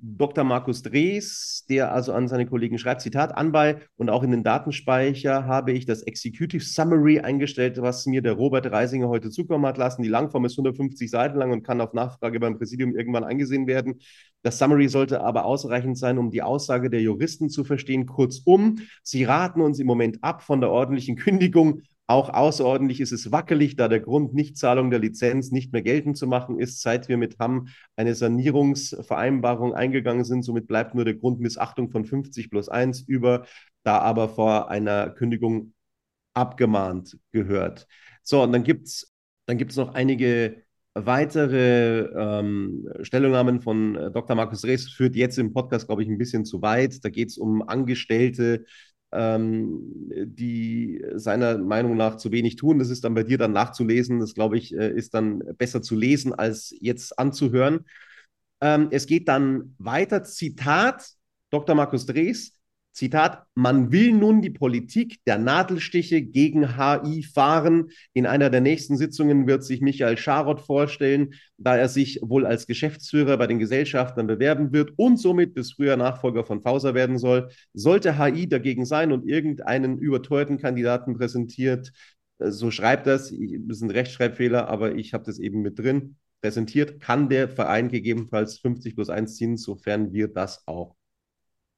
Dr. Markus Drees, der also an seine Kollegen schreibt, Zitat, anbei und auch in den Datenspeicher habe ich das Executive Summary eingestellt, was mir der Robert Reisinger heute zukommen hat lassen. Die Langform ist 150 Seiten lang und kann auf Nachfrage beim Präsidium irgendwann eingesehen werden. Das Summary sollte aber ausreichend sein, um die Aussage der Juristen zu verstehen. Kurzum, sie raten uns im Moment ab von der ordentlichen Kündigung, auch außerordentlich ist es wackelig, da der Grund Nichtzahlung der Lizenz nicht mehr geltend zu machen ist, seit wir mit Hamm eine Sanierungsvereinbarung eingegangen sind. Somit bleibt nur der Grund Missachtung von 50 plus 1 über, da aber vor einer Kündigung abgemahnt gehört. So, und dann gibt es dann gibt's noch einige weitere ähm, Stellungnahmen von äh, Dr. Markus Rees. Führt jetzt im Podcast, glaube ich, ein bisschen zu weit. Da geht es um Angestellte ähm, die seiner Meinung nach zu wenig tun. Das ist dann bei dir dann nachzulesen. Das, glaube ich, äh, ist dann besser zu lesen, als jetzt anzuhören. Ähm, es geht dann weiter. Zitat Dr. Markus Drees. Zitat, man will nun die Politik der Nadelstiche gegen HI fahren. In einer der nächsten Sitzungen wird sich Michael Scharoth vorstellen, da er sich wohl als Geschäftsführer bei den Gesellschaftern bewerben wird und somit bis früher Nachfolger von Fauser werden soll. Sollte HI dagegen sein und irgendeinen überteuerten Kandidaten präsentiert, äh, so schreibt das, das ist ein Rechtschreibfehler, aber ich habe das eben mit drin, präsentiert, kann der Verein gegebenenfalls 50 plus 1 ziehen, sofern wir das auch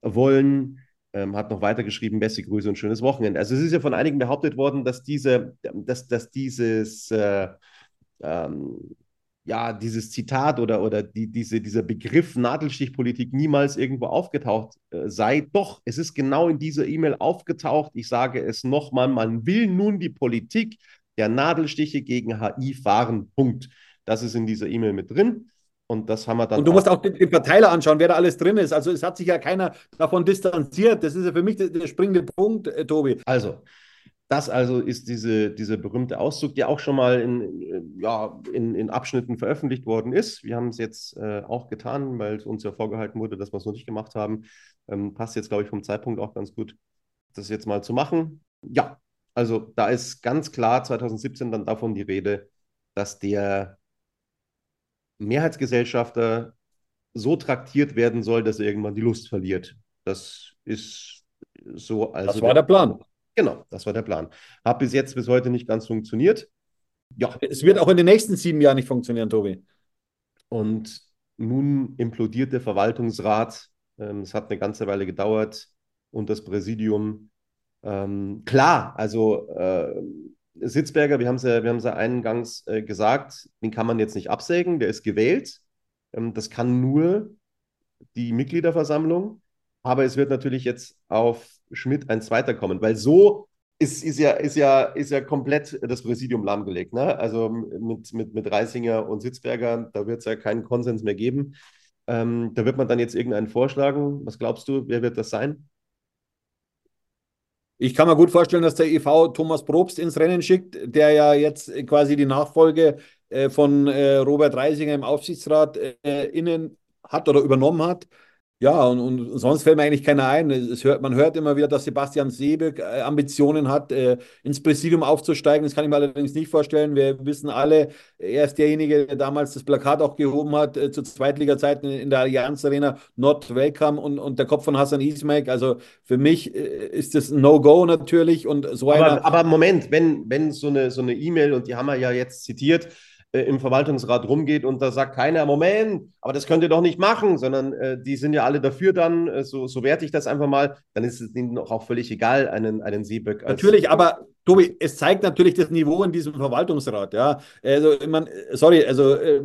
wollen ähm, hat noch weitergeschrieben, beste Grüße und schönes Wochenende. Also es ist ja von einigen behauptet worden, dass diese, dass, dass dieses, äh, ähm, ja, dieses Zitat oder, oder die, diese, dieser Begriff Nadelstichpolitik niemals irgendwo aufgetaucht äh, sei. Doch, es ist genau in dieser E-Mail aufgetaucht. Ich sage es nochmal, man will nun die Politik der Nadelstiche gegen HI fahren. Punkt. Das ist in dieser E-Mail mit drin. Und das haben wir dann. Und du musst auch den, den, Verteiler anschauen, wer da alles drin ist. Also es hat sich ja keiner davon distanziert. Das ist ja für mich der, der springende Punkt, äh, Tobi. Also, das also ist diese, dieser berühmte Auszug, der auch schon mal in, ja, in, in Abschnitten veröffentlicht worden ist. Wir haben es jetzt äh, auch getan, weil es uns ja vorgehalten wurde, dass wir es noch nicht gemacht haben. Ähm, passt jetzt, glaube ich, vom Zeitpunkt auch ganz gut, das jetzt mal zu machen. Ja, also da ist ganz klar 2017 dann davon die Rede, dass der Mehrheitsgesellschafter so traktiert werden soll, dass er irgendwann die Lust verliert. Das ist so. Also das war der, der Plan. Genau, das war der Plan. Hat bis jetzt, bis heute nicht ganz funktioniert. Ja. Es wird auch in den nächsten sieben Jahren nicht funktionieren, Tobi. Und nun implodiert der Verwaltungsrat. Ähm, es hat eine ganze Weile gedauert und das Präsidium. Ähm, klar, also äh, Sitzberger, wir haben es ja, wir ja eingangs äh, gesagt, den kann man jetzt nicht absägen, der ist gewählt. Ähm, das kann nur die Mitgliederversammlung. Aber es wird natürlich jetzt auf Schmidt ein zweiter kommen, weil so ist, ist, ja, ist, ja, ist ja komplett das Präsidium lahmgelegt. Ne? Also mit, mit, mit Reisinger und Sitzberger, da wird es ja keinen Konsens mehr geben. Ähm, da wird man dann jetzt irgendeinen vorschlagen. Was glaubst du, wer wird das sein? Ich kann mir gut vorstellen, dass der EV Thomas Probst ins Rennen schickt, der ja jetzt quasi die Nachfolge äh, von äh, Robert Reisinger im Aufsichtsrat äh, innen hat oder übernommen hat. Ja, und, und sonst fällt mir eigentlich keiner ein. Es hört, man hört immer wieder, dass Sebastian Seebeck äh, Ambitionen hat, äh, ins Präsidium aufzusteigen. Das kann ich mir allerdings nicht vorstellen. Wir wissen alle, er ist derjenige, der damals das Plakat auch gehoben hat, äh, zu Zweitliga-Zeiten in, in, der Allianz Arena, not welcome und, und der Kopf von Hassan Ismail. Also für mich äh, ist das ein No-Go natürlich. Und so aber, aber Moment, wenn, wenn so eine so eine E-Mail, und die haben wir ja jetzt zitiert, äh, im Verwaltungsrat rumgeht und da sagt keiner, Moment, aber das könnt ihr doch nicht machen, sondern äh, die sind ja alle dafür dann, äh, so, so werte ich das einfach mal, dann ist es ihnen auch völlig egal, einen, einen Siebeck. Natürlich, aber Tobi, es zeigt natürlich das Niveau in diesem Verwaltungsrat, ja. Also, mein, sorry, also äh,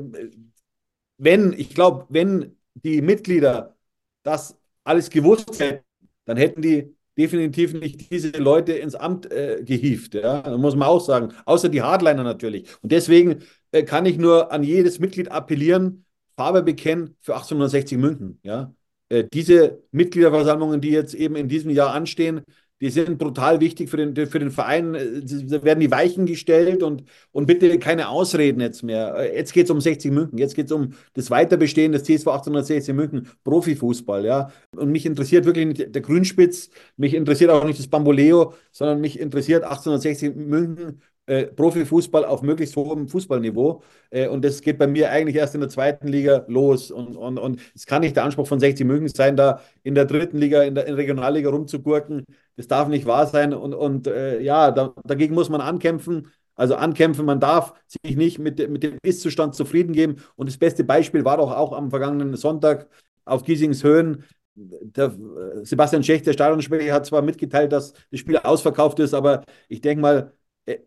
wenn, ich glaube, wenn die Mitglieder das alles gewusst hätten, dann hätten die definitiv nicht diese Leute ins Amt äh, gehievt. Ja? muss man auch sagen. Außer die Hardliner natürlich. Und deswegen kann ich nur an jedes Mitglied appellieren, Farbe bekennen für 1860 München. Ja? Äh, diese Mitgliederversammlungen, die jetzt eben in diesem Jahr anstehen, die sind brutal wichtig für den, für den Verein. Da werden die Weichen gestellt und, und bitte keine Ausreden jetzt mehr. Äh, jetzt geht es um 60 München, jetzt geht es um das Weiterbestehen des TSV 1860 München, Profifußball. Ja? Und mich interessiert wirklich nicht der Grünspitz, mich interessiert auch nicht das Bamboleo, sondern mich interessiert 1860 München äh, Profifußball auf möglichst hohem Fußballniveau. Äh, und das geht bei mir eigentlich erst in der zweiten Liga los. Und, und, und es kann nicht der Anspruch von 60 München sein, da in der dritten Liga, in der, in der Regionalliga rumzugurken. Das darf nicht wahr sein. Und, und äh, ja, da, dagegen muss man ankämpfen. Also ankämpfen, man darf sich nicht mit, mit dem Ist-Zustand zufrieden geben. Und das beste Beispiel war doch auch am vergangenen Sonntag auf Giesings Höhen. Der äh, Sebastian Schech, der Stadionsprecher, hat zwar mitgeteilt, dass das Spiel ausverkauft ist, aber ich denke mal, äh,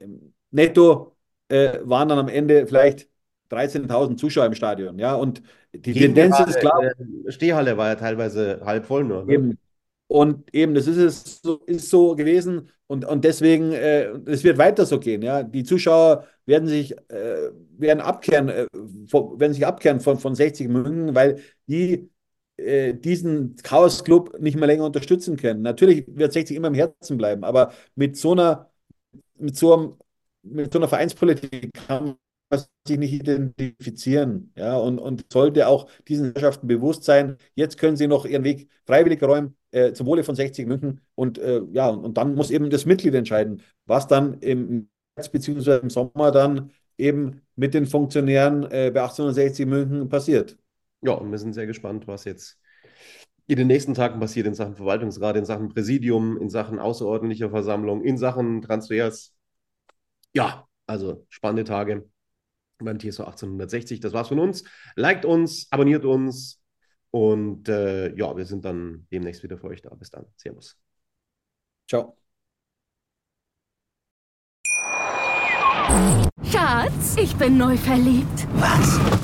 netto äh, waren dann am Ende vielleicht 13.000 Zuschauer im Stadion. Ja, und die Gegen Tendenz ist klar. Äh, Stehhalle war ja teilweise halb voll nur. Ne? Eben. Und eben, das ist es so, ist so gewesen und, und deswegen, äh, es wird weiter so gehen. Ja? Die Zuschauer werden sich, äh, werden abkehren, äh, von, werden sich abkehren von, von 60 München, weil die äh, diesen Chaos Club nicht mehr länger unterstützen können. Natürlich wird 60 immer im Herzen bleiben, aber mit so einer, mit so, einem, mit so einer Vereinspolitik kann man sich nicht identifizieren. Ja, und, und sollte auch diesen Herrschaften bewusst sein, jetzt können sie noch ihren Weg freiwillig räumen äh, zum Wohle von 60 München. Und äh, ja, und dann muss eben das Mitglied entscheiden, was dann im März bzw. im Sommer dann eben mit den Funktionären äh, bei 1860 München passiert. Ja, und wir sind sehr gespannt, was jetzt in den nächsten Tagen passiert in Sachen Verwaltungsrat, in Sachen Präsidium, in Sachen außerordentlicher Versammlung, in Sachen Transfers. Ja, also spannende Tage beim TSV 1860. Das war's von uns. Liked uns, abonniert uns und äh, ja, wir sind dann demnächst wieder für euch da. Bis dann. Servus. Ciao. Schatz, ich bin neu verliebt. Was?